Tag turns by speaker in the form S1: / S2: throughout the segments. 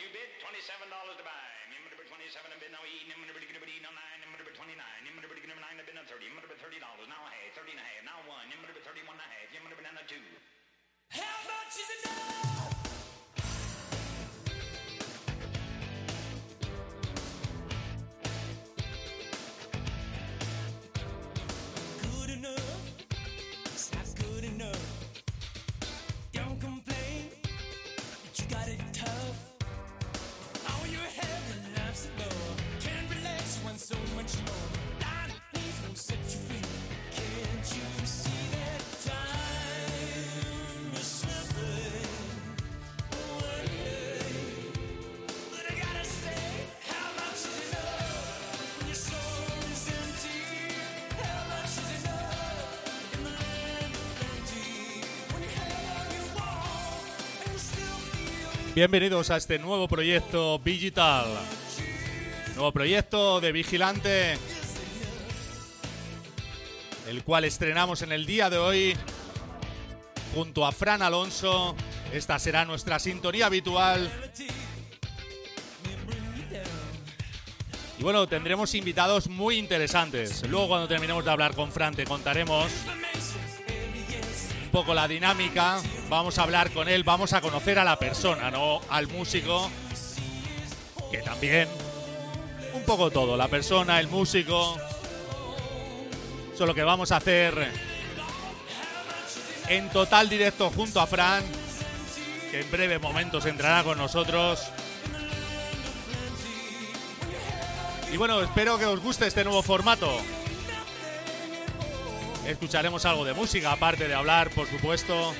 S1: you bid $27 to buy. Number 27, I bid now 8. Number 29, number 29. Number 29, I bid now 30. Number $30, now a half, thirty and a half. now 1. Number number 31 and a 2. How much is it now?
S2: Bienvenidos a este nuevo proyecto digital. Nuevo proyecto de Vigilante, el cual estrenamos en el día de hoy junto a Fran Alonso. Esta será nuestra sintonía habitual. Y bueno, tendremos invitados muy interesantes. Luego cuando terminemos de hablar con Fran te contaremos poco la dinámica. Vamos a hablar con él, vamos a conocer a la persona, no al músico. Que también. Un poco todo, la persona, el músico. Eso es lo que vamos a hacer en total directo junto a Fran, que en breve momentos entrará con nosotros. Y bueno, espero que os guste este nuevo formato. Escucharemos algo de música, aparte de hablar, por supuesto.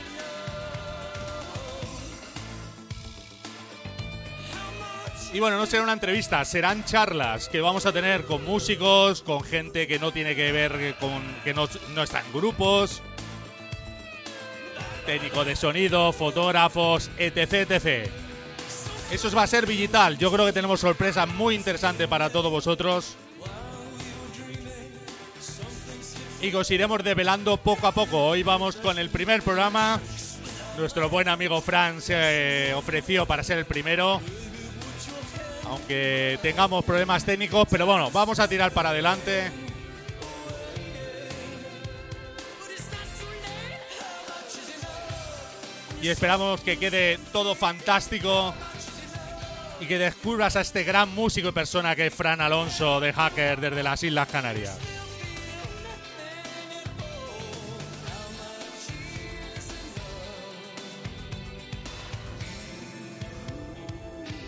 S2: Y bueno, no será una entrevista, serán charlas que vamos a tener con músicos, con gente que no tiene que ver con que no, no está en grupos, técnico de sonido, fotógrafos, etc, etc. Eso va a ser digital. Yo creo que tenemos sorpresa muy interesante para todos vosotros. Y que os iremos develando poco a poco. Hoy vamos con el primer programa. Nuestro buen amigo Fran se ofreció para ser el primero. Aunque tengamos problemas técnicos, pero bueno, vamos a tirar para adelante. Y esperamos que quede todo fantástico y que descubras a este gran músico y persona que es Fran Alonso de Hacker desde las Islas Canarias.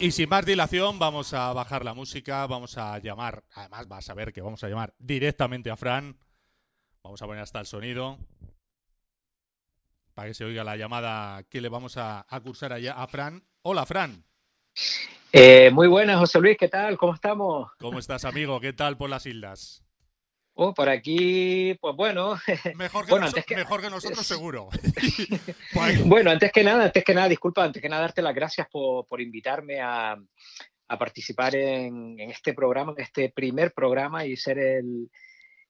S2: Y sin más dilación, vamos a bajar la música, vamos a llamar, además vas a ver que vamos a llamar directamente a Fran. Vamos a poner hasta el sonido para que se oiga la llamada que le vamos a, cursar allá a Fran. Hola, Fran.
S3: Eh, muy buenas, José Luis, ¿qué tal? ¿Cómo estamos?
S2: ¿Cómo estás, amigo? ¿Qué tal por las islas?
S3: Oh, por aquí, pues bueno.
S2: Mejor que, mejor que nosotros, seguro.
S3: bueno, antes que nada, antes que nada, disculpa, antes que nada, darte las gracias por, por invitarme a, a participar en, en, este programa, en este primer programa y ser el,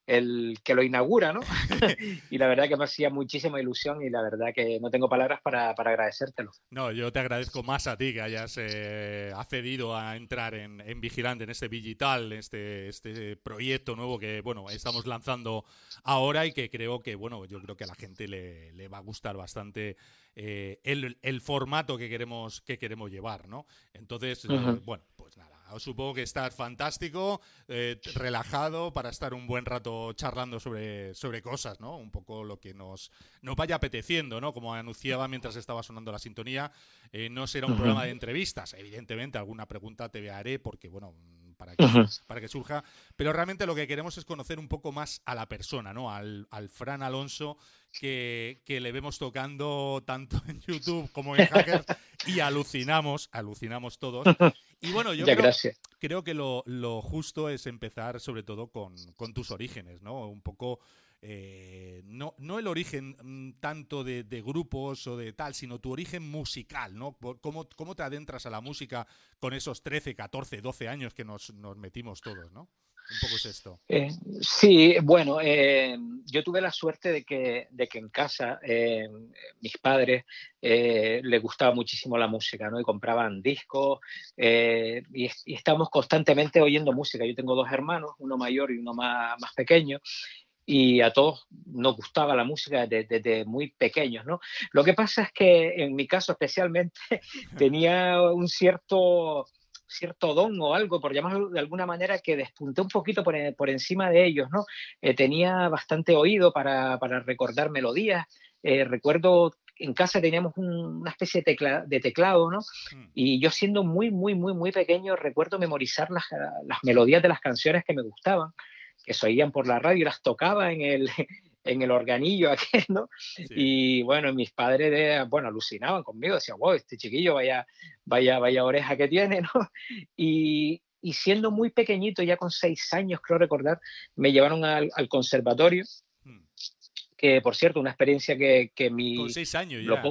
S3: el que lo inaugura, ¿no? y la verdad que me hacía muchísima ilusión y la verdad que no tengo palabras para, para agradecértelo.
S2: No, yo te agradezco más a ti que hayas eh, accedido a entrar en, en, Vigilante, en este digital, este, este proyecto nuevo que, bueno, estamos lanzando ahora y que creo que, bueno, yo creo que a la gente le, le va a gustar bastante eh, el, el, formato que queremos, que queremos llevar, ¿no? Entonces, uh -huh. eh, bueno, pues nada supongo que estás fantástico, eh, relajado para estar un buen rato charlando sobre, sobre cosas, ¿no? Un poco lo que nos, nos vaya apeteciendo, ¿no? Como anunciaba mientras estaba sonando la sintonía, eh, no será un uh -huh. programa de entrevistas. Evidentemente, alguna pregunta te haré porque, bueno, para que, uh -huh. para que surja. Pero realmente lo que queremos es conocer un poco más a la persona, ¿no? Al, al Fran Alonso que, que, le vemos tocando tanto en YouTube como en Hackers y alucinamos, alucinamos todos. Y bueno, yo creo, creo, que lo, lo, justo es empezar sobre todo con, con tus orígenes, ¿no? Un poco... Eh, no, no, el origen mm, tanto de, de, grupos o de tal, sino tu origen musical, ¿no? ¿Cómo, ¿Cómo, te adentras a la música con esos 13, 14, 12 años que nos, nos metimos todos, ¿no? Un poco es.
S3: Eh, sí, bueno, eh, yo tuve la suerte de que, de que en casa eh, mis padres les gustaba muchísimo la música, ¿no? Y compraban discos y, y, estábamos constantemente oyendo música. Yo tengo dos hermanos, uno mayor y uno más, más pequeño, y a todos nos gustaba la música desde, muy pequeños, ¿no? Lo que pasa es que en mi caso especialmente tenía un cierto cierto don o algo, por llamarlo de alguna manera, que despunté un poquito por, por encima de ellos, ¿no? Eh, tenía bastante oído para, para recordar melodías. Eh, recuerdo en casa teníamos una especie de, de, teclado, ¿no? Mm. Y yo siendo muy, muy, muy, muy pequeño, recuerdo memorizar las, las melodías de las canciones que me gustaban que se oían por la radio y las tocaba en el, en el organillo aquel, ¿no? Y bueno, mis padres, bueno, alucinaban conmigo, decían, wow, este chiquillo, vaya, vaya, vaya oreja que tiene, ¿no? Y, y siendo muy pequeñito, ya con seis años, creo recordar, me llevaron al, al conservatorio que por cierto, una experiencia que, que mi...
S2: Con seis años ya.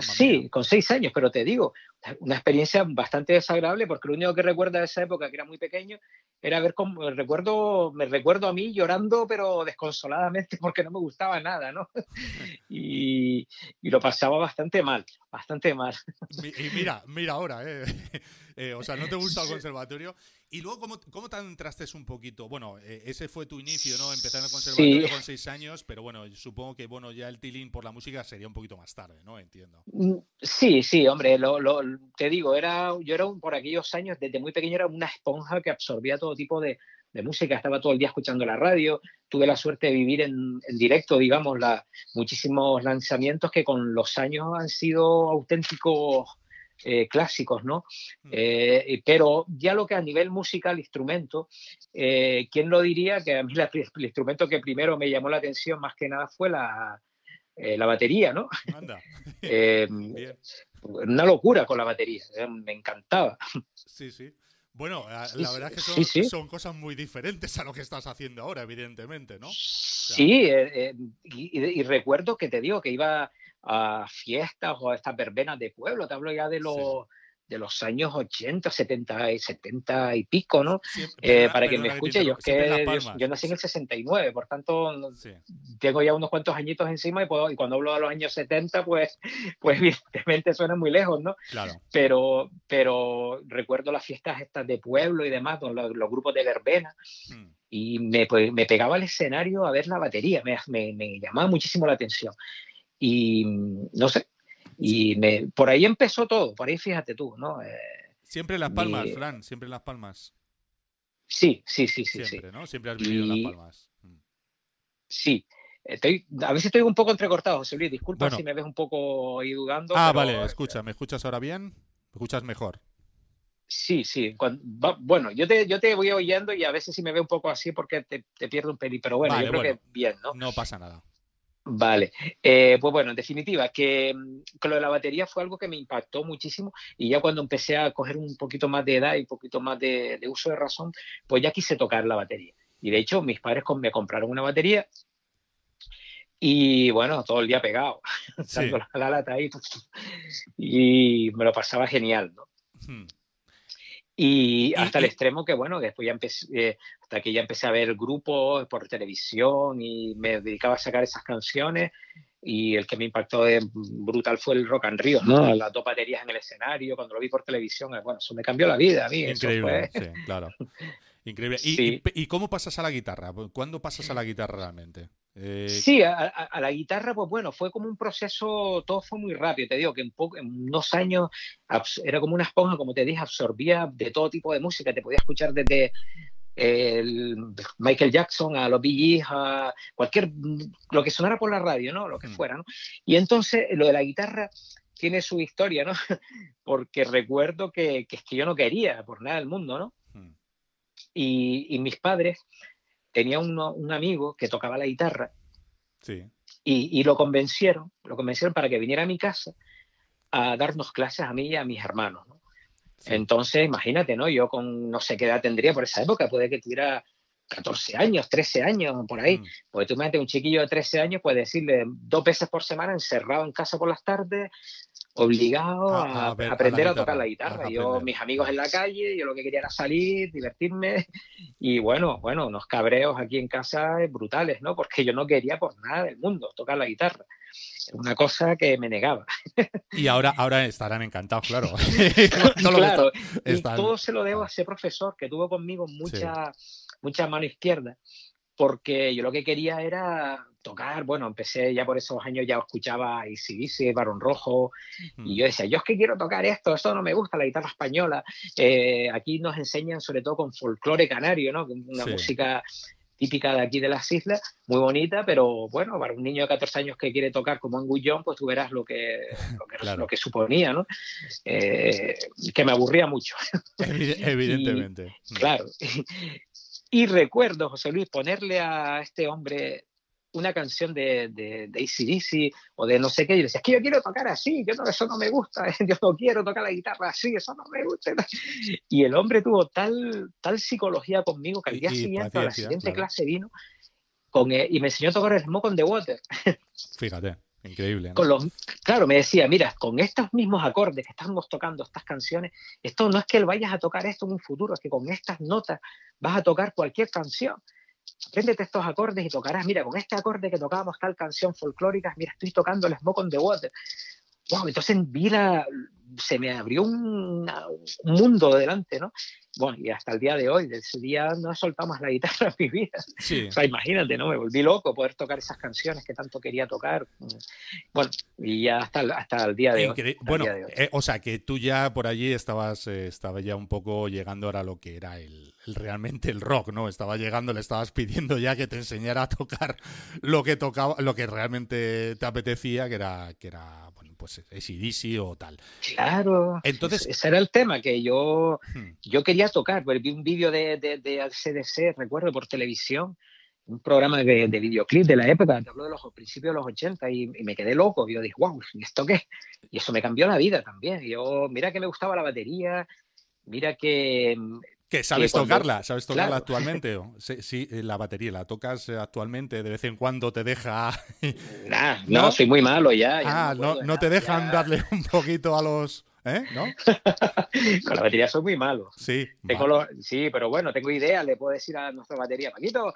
S3: sí, con seis años, pero te digo, una experiencia bastante desagradable porque lo único que recuerdo de esa época, que era muy pequeño, era ver cómo, recuerdo, me recuerdo a mí llorando, pero desconsoladamente porque no me gustaba nada, ¿no? y, y lo pasaba bastante mal, bastante mal.
S2: Y mira, mira ahora, ¿eh? eh o sea, no te gusta el conservatorio y luego, ¿cómo, cómo te entraste un poquito? Bueno, eh, ese fue tu inicio, ¿no? Empezar en el conservatorio con seis años, pero bueno, supongo que bueno, ya el tilín por la música sería un poquito más tarde, ¿no? Entiendo.
S3: Mm, sí, sí, hombre, lo, lo, te digo, era, yo era por aquellos años, desde muy pequeño era una esponja que absorbía todo tipo de, de música, estaba todo el día escuchando la radio, tuve la suerte de vivir en, en directo, digamos, la, muchísimos lanzamientos que con los años han sido auténticos eh, clásicos, ¿no? Mm. Eh, pero ya lo que a nivel musical, instrumento, eh, ¿quién lo diría? Que a mí el instrumento que primero me llamó la atención más que nada fue la, la batería, ¿no? una locura con la batería, me encantaba.
S2: Sí, sí. Bueno, la verdad es que son, cosas muy diferentes a lo que estás haciendo ahora, evidentemente, ¿no?
S3: sí, y, recuerdo que te digo que iba a fiestas o a estas verbenas de pueblo. Te hablo ya de los, de los años 80, 70 y 70 y pico, ¿no? Eh, para que me escuche, yo, que, yo, nací en el 69, por tanto tengo ya unos cuantos añitos encima y, puedo, y cuando hablo de los años 70, pues, pues evidentemente suena muy lejos, ¿no?
S2: Claro.
S3: Pero, pero recuerdo las fiestas estas de pueblo y demás, los, los grupos de verbena. Hmm. Y me, pues, me, pegaba al escenario a ver la batería, me, me, me llamaba muchísimo la atención. Y no sé, y me, por ahí empezó todo, por ahí fíjate tú, ¿no? Eh,
S2: siempre en Las Palmas, Fran, siempre en Las Palmas.
S3: Sí, sí, sí, sí.
S2: Siempre, ¿no? Siempre has vivido en Las Palmas. Mm.
S3: Sí. Estoy, a veces estoy un poco entrecortado, José Luis. Disculpa si me ves un poco ahí dudando.
S2: Ah, vale, escucha, ¿me escuchas ahora bien? ¿Me escuchas mejor?
S3: Sí, sí. bueno, yo te, yo te voy oyendo y a veces sí me veo un poco así porque te, pierdo un peli, pero bueno, yo creo que bien, ¿no?
S2: No pasa nada.
S3: Vale, eh, pues bueno, en definitiva, que, que, lo de la batería fue algo que me impactó muchísimo y ya cuando empecé a coger un poquito más de edad y un poquito más de, uso de razón, pues ya quise tocar la batería. Y de hecho, mis padres me compraron una batería y bueno, todo el día pegado, dando la, lata ahí, y me lo pasaba genial, ¿no? Hmm. Y hasta el extremo que, bueno, después ya empecé, eh, hasta que ya empecé a ver grupos por televisión y me dedicaba a sacar esas canciones. Y el que me impactó de brutal fue el Rock and Rio, ¿no? Las dos baterías en el escenario, cuando lo vi por televisión, eh, bueno, eso me cambió la vida a mí.
S2: Increíble, sí, claro. Increíble. ¿Y, ¿Y, cómo pasas a la guitarra? ¿Cuándo pasas a la guitarra realmente?
S3: Eh, sí, a, la guitarra, pues bueno, fue como un proceso, todo fue muy rápido, te digo que en, en unos años era como una esponja, como te dije, absorbía de todo tipo de música, te podía escuchar desde el Michael Jackson a los Bee a cualquier, lo que sonara por la radio, ¿no? Lo que mm. fuera, ¿no? Y entonces lo de la guitarra tiene su historia, ¿no? Porque recuerdo que, que es que yo no quería por nada del mundo, ¿no? Y, y mis padres tenía un amigo que tocaba la guitarra y, lo convencieron, lo convencieron para que viniera a mi casa a darnos clases a mí y a mis hermanos. Entonces, imagínate, ¿no? Yo con no sé qué edad tendría por esa época, puede que tuviera 14 años, 13 años, por ahí. Mm. Porque tú imagínate, un chiquillo de 13 años puede decirle dos veces por semana encerrado en casa por las tardes, obligado a, aprender a, tocar la guitarra. yo, mis amigos en la calle, yo lo que quería era salir, divertirme y bueno, bueno, unos cabreos aquí en casa brutales, ¿no? Porque yo no quería por nada del mundo tocar la guitarra. Una cosa que me negaba.
S2: Y ahora, ahora estarán encantados, claro.
S3: claro, y todo se lo debo a ese profesor que tuvo conmigo mucha, mucha mano izquierda porque yo lo que quería era tocar, bueno, empecé ya por esos años, ya escuchaba ICDC, Barón Rojo, y yo decía, yo es que quiero tocar esto, esto no me gusta, la guitarra española. Eh, aquí nos enseñan sobre todo con folclore canario, ¿no? Una música típica de aquí de las islas, muy bonita, pero bueno, para un niño de 14 años que quiere tocar como Anguillón, pues tú verás lo que, lo que, suponía, ¿no? Eh, que me aburría mucho.
S2: Evidentemente.
S3: claro. Y recuerdo, José Luis, ponerle a este hombre una canción de, de, de ACDC o de no sé qué, y le decía, es que yo quiero tocar así, yo no, eso no me gusta, yo no quiero tocar la guitarra así, eso no me gusta. Y el hombre tuvo tal, tal psicología conmigo que al día siguiente, a la siguiente clase vino con, y me enseñó a tocar el Smoke on the Water.
S2: Fíjate. Increíble.
S3: Con los, claro, me decía, mira, con estos mismos acordes que estamos tocando estas canciones, esto no es que vayas a tocar esto en un futuro, es que con estas notas vas a tocar cualquier canción. Apréndete estos acordes y tocarás, mira, con este acorde que tocábamos tal canción folclórica, mira, estoy tocando el Smoke on the Water. Wow, entonces vi se me abrió un mundo delante, ¿no? Bueno, y hasta el día de hoy, de ese día no he soltado más la guitarra en mi vida. O sea, imagínate, ¿no? Me volví loco poder tocar esas canciones que tanto quería tocar. Bueno, y ya hasta, hasta el día de hoy.
S2: Bueno, eh, o sea, que tú ya por allí estabas, eh, estaba ya un poco llegando ahora a lo que era el, realmente el rock, ¿no? Estaba llegando, le estabas pidiendo ya que te enseñara a tocar lo que tocaba, lo que realmente te apetecía, que era, que era pues ACDC o tal.
S3: Claro. Entonces, ese era el tema que yo, hmm. yo quería tocar. Pues, vi un vídeo de, de, de CDC, recuerdo, por televisión, un programa de, de videoclip de la época, te hablo de los principios de los 80 y, me quedé loco. Yo dije, wow, ¿y esto qué? Y eso me cambió la vida también. Yo, mira que me gustaba la batería, mira que
S2: ¿Qué? ¿Sabes tocarla? ¿Sabes tocarla actualmente? Sí, eh, la batería, ¿la tocas eh, actualmente? ¿De vez en cuando te deja...?
S3: no, soy muy malo ya.
S2: ah, no, no, te dejan darle un poquito a los... ¿Eh? ¿No?
S3: Con la batería soy muy malo.
S2: Sí.
S3: sí, pero bueno, tengo idea, le puedo decir a nuestra batería, Paquito,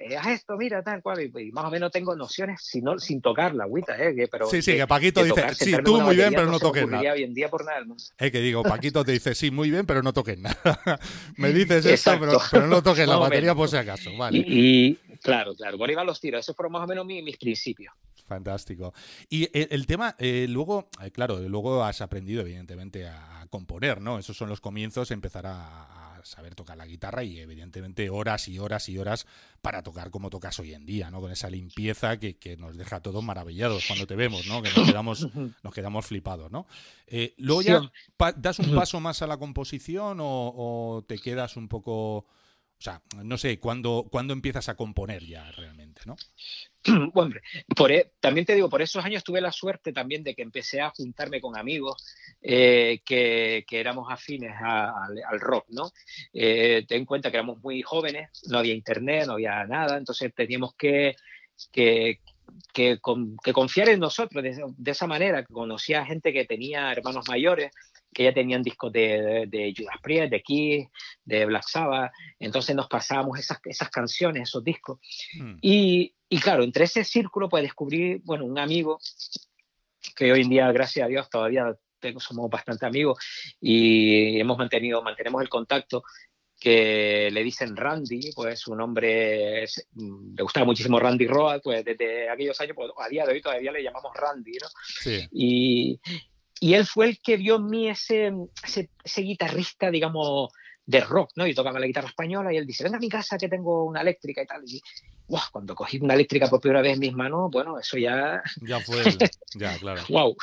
S3: eh, haz esto, mira, tal cual, y, más o menos tengo nociones sin, sin tocar la agüita, ¿eh? pero
S2: sí, sí, que, Paquito dice, sí, tú muy bien, pero no, toques nada.
S3: hoy en día por nada
S2: Eh, que digo, Paquito te dice, sí, muy bien, pero no toques nada. Me dices esto, pero, pero, no toques la batería por si acaso, vale.
S3: Y, claro, claro, por ahí van los tiros, esos fueron más o menos mis, mis principios.
S2: Fantástico. Y el, tema, eh, luego, eh, claro, luego has aprendido, evidentemente, a, componer, ¿no? Esos son los comienzos, empezar a, saber tocar la guitarra y, evidentemente, horas y horas y horas para tocar como tocas hoy en día, ¿no? Con esa limpieza que, nos deja a todos maravillados cuando te vemos, ¿no? Que nos quedamos, nos quedamos flipados, ¿no? Eh, luego ya das un paso más a la composición o te quedas un poco o sea, no sé, ¿cuándo, empiezas a componer ya realmente, no?
S3: Bueno, por, e, también te digo, por esos años tuve la suerte también de que empecé a juntarme con amigos eh, que, éramos afines al rock, ¿no? Eh, ten en cuenta que éramos muy jóvenes, no había internet, no había nada, entonces teníamos que, que, confiar en nosotros de, de, esa manera, que conocía gente que tenía hermanos mayores que ya tenían discos de, de, Judas Priest, de Kiss, de Black Sabbath, entonces nos pasábamos esas, esas canciones, esos discos. Hmm. Y, y, claro, entre ese círculo pues descubrí, bueno, un amigo que hoy en día, gracias a Dios, todavía tengo, somos bastante amigos y hemos mantenido, mantenemos el contacto, que le dicen Randy, pues su nombre mm, le gustaba muchísimo Randy Roa, pues desde aquellos años, pues a día de hoy todavía le llamamos Randy, ¿no? Sí. Y, y él fue el que vio en mí ese, ese, guitarrista, digamos, de rock, ¿no? Y tocaba la guitarra española y él dice, venga a mi casa que tengo una eléctrica y tal. Y cuando cogí una eléctrica por primera vez en mis manos, bueno, eso ya...
S2: Ya fue, ya, claro.
S3: wow.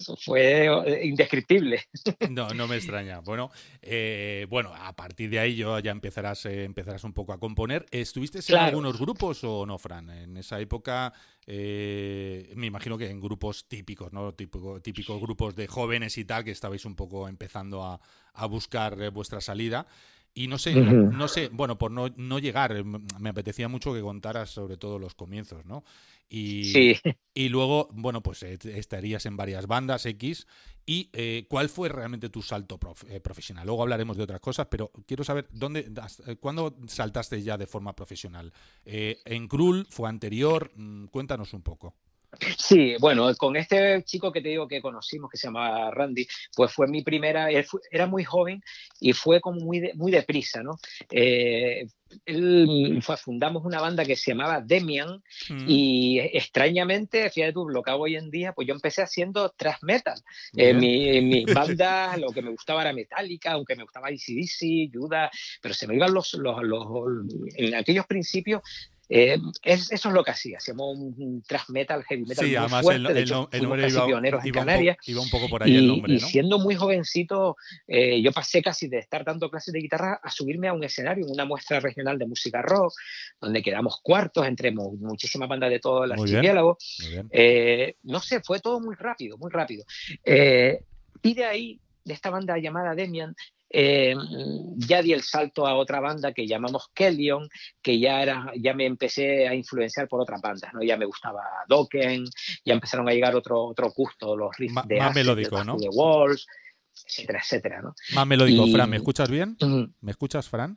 S3: Eso fue eh, indescriptible.
S2: No, no me extraña. Bueno, eh, bueno, a partir de ahí yo ya empezarás, eh, empezarás un poco a componer. ¿Estuviste en algunos grupos o no, Fran? En esa época, me imagino que en grupos típicos, ¿no? Típico, típicos grupos de jóvenes y tal, que estabais un poco empezando a, a buscar vuestra salida. Y no sé, no, sé, bueno, por no, no llegar, me apetecía mucho que contaras sobre todo los comienzos, ¿no? Y, y luego, bueno, pues eh, estarías en varias bandas X. ¿Y eh, cuál fue realmente tu salto eh, profesional? Luego hablaremos de otras cosas, pero quiero saber dónde, cuándo saltaste ya de forma profesional. ¿En Krul? ¿Fue anterior? Mm, cuéntanos un poco.
S3: Sí, bueno, con este chico que te digo que conocimos, que se llama Randy, pues fue mi primera, era muy joven y fue como muy, muy deprisa, ¿no? Eh, fundamos una banda que se llamaba Demian mm. y extrañamente, fíjate tú, lo que hago hoy en día, pues yo empecé haciendo thrash metal. Eh, mi, mi, banda, lo que me gustaba era Metallica, aunque me gustaba ICDC, Judas, pero se me iban los, los, los en aquellos principios eh, eso es lo que hacía, hacíamos un, thrash metal, heavy metal sí, muy además fuerte, el, de hecho, el, nombre iba, pioneros en Canarias.
S2: Un iba un poco por ahí y, el nombre, ¿no?
S3: y siendo muy jovencito, eh, yo pasé casi de estar dando clases de guitarra a subirme a un escenario en una muestra regional de música rock, donde quedamos cuartos entre muchísimas bandas de todo el archipiélago. Eh, no sé, fue todo muy rápido, muy rápido. y de ahí, de esta banda llamada Demian, eh, ya di el salto a otra banda que llamamos Kellyon, que ya, era, ya me empecé a influenciar por otras bandas, ¿no? Ya me gustaba Dokken, ya empezaron a llegar otro, otro gusto, los riffs de
S2: más melódico, ¿no?
S3: de Walls, etcétera, etcétera, ¿no?
S2: Más melódico, Fran, ¿me escuchas bien? ¿Me escuchas, Fran?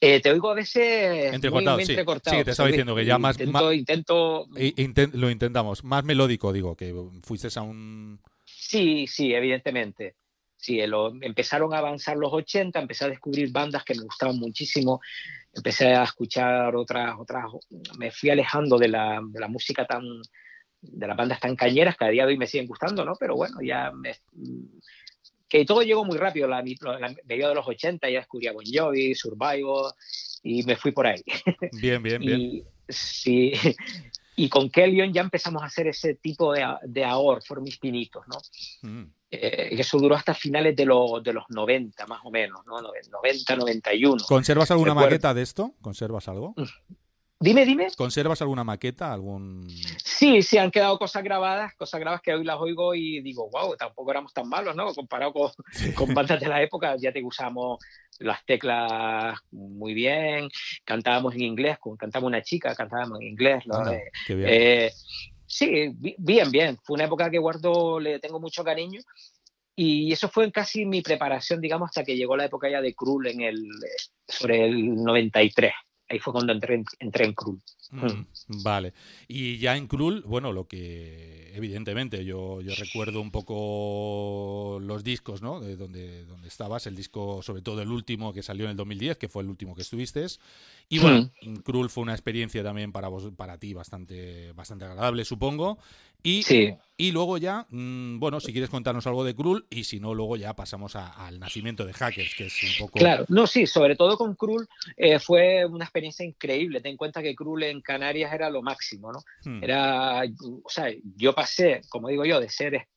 S3: Eh, te oigo a veces
S2: entrecortado, muy, sí. entrecortado. Sí, te estaba diciendo que ya más...
S3: Intento...
S2: lo intentamos. Más melódico, digo, que fuiste a un...
S3: Sí, sí, evidentemente sí, empezaron a avanzar los 80, empecé a descubrir bandas que me gustaban muchísimo, empecé a escuchar otras, otras, me fui alejando de la, de la música tan, de las bandas tan cañeras que a día de hoy me siguen gustando, ¿no? Pero bueno, ya me, que todo llegó muy rápido, la, la, medio de los 80 ya descubrí a Bon Jovi, Survivor y me fui por ahí.
S2: Bien, bien, bien.
S3: sí, y con Kellyon ya empezamos a hacer ese tipo de, de ahor, mis pinitos, ¿no? Mm. Eh, eso duró hasta finales de, de los 90, más o menos, ¿no? 90, 91.
S2: ¿Conservas alguna maqueta de esto? ¿Conservas algo?
S3: Dime, dime.
S2: ¿Conservas alguna maqueta? algún
S3: Sí, sí, han quedado cosas grabadas, cosas grabadas que hoy las oigo y digo, wow, tampoco éramos tan malos, ¿no? Comparado con, con bandas de la época, ya te usamos las teclas muy bien, cantábamos en inglés, cantábamos una chica, cantábamos en inglés. Eh, Sí, bien, bien. Fue una época que guardo, le tengo mucho cariño. Y eso fue casi mi preparación, digamos, hasta que llegó la época ya de Krull en el, sobre el 93. Ahí fue cuando entré, entré en Krull.
S2: Mm, mm. Vale. Y ya en Krull, bueno, lo que evidentemente yo, yo recuerdo un poco los discos, ¿no? De donde, donde estabas, el disco, sobre todo el último que salió en el 2010, que fue el último que estuviste. Y bueno, Krull fue una experiencia también para vos, para ti bastante, bastante agradable, supongo. Y, y luego ya, mm, bueno, si quieres contarnos algo de Krull y si no, luego ya pasamos al nacimiento de Hackers, que es un poco...
S3: Claro, no, sí, sobre todo con Krull eh, fue una experiencia increíble. Ten en cuenta que Krull en Canarias era lo máximo, ¿no? Hmm. Era, o sea, yo pasé, como digo yo, de ser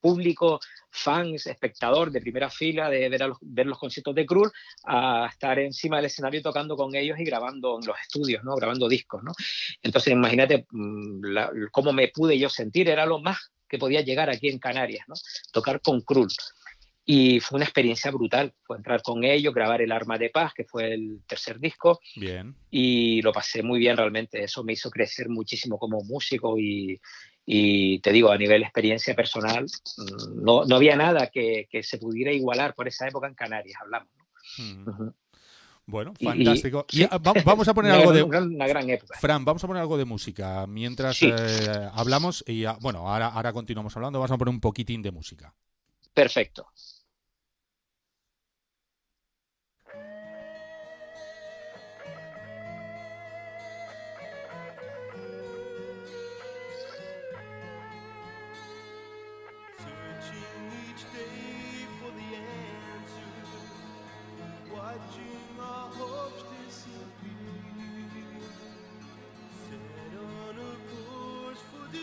S3: público, fans, espectador de primera fila, de ver, los, ver los conciertos de Krull, a estar encima del escenario tocando con ellos y grabando en los estudios, ¿no? Grabando discos, ¿no? Entonces, imagínate mm, cómo me pude yo sentir, era lo más que podía llegar aquí en Canarias, ¿no? Tocar con Krull. Y fue una experiencia brutal. Fue entrar con ellos, grabar El Arma de Paz, que fue el tercer disco.
S2: Bien.
S3: Y lo pasé muy bien realmente. Eso me hizo crecer muchísimo como músico y, y te digo, a nivel experiencia personal, mm, no, no había nada que, que, se pudiera igualar por esa época en Canarias, hablamos.
S2: Bueno, fantástico. vamos a poner algo de.
S3: Una gran época.
S2: Fran, vamos a poner algo de música mientras eh, hablamos. Y bueno, ahora, ahora continuamos hablando. Vamos a poner un poquitín de música.
S3: Perfecto.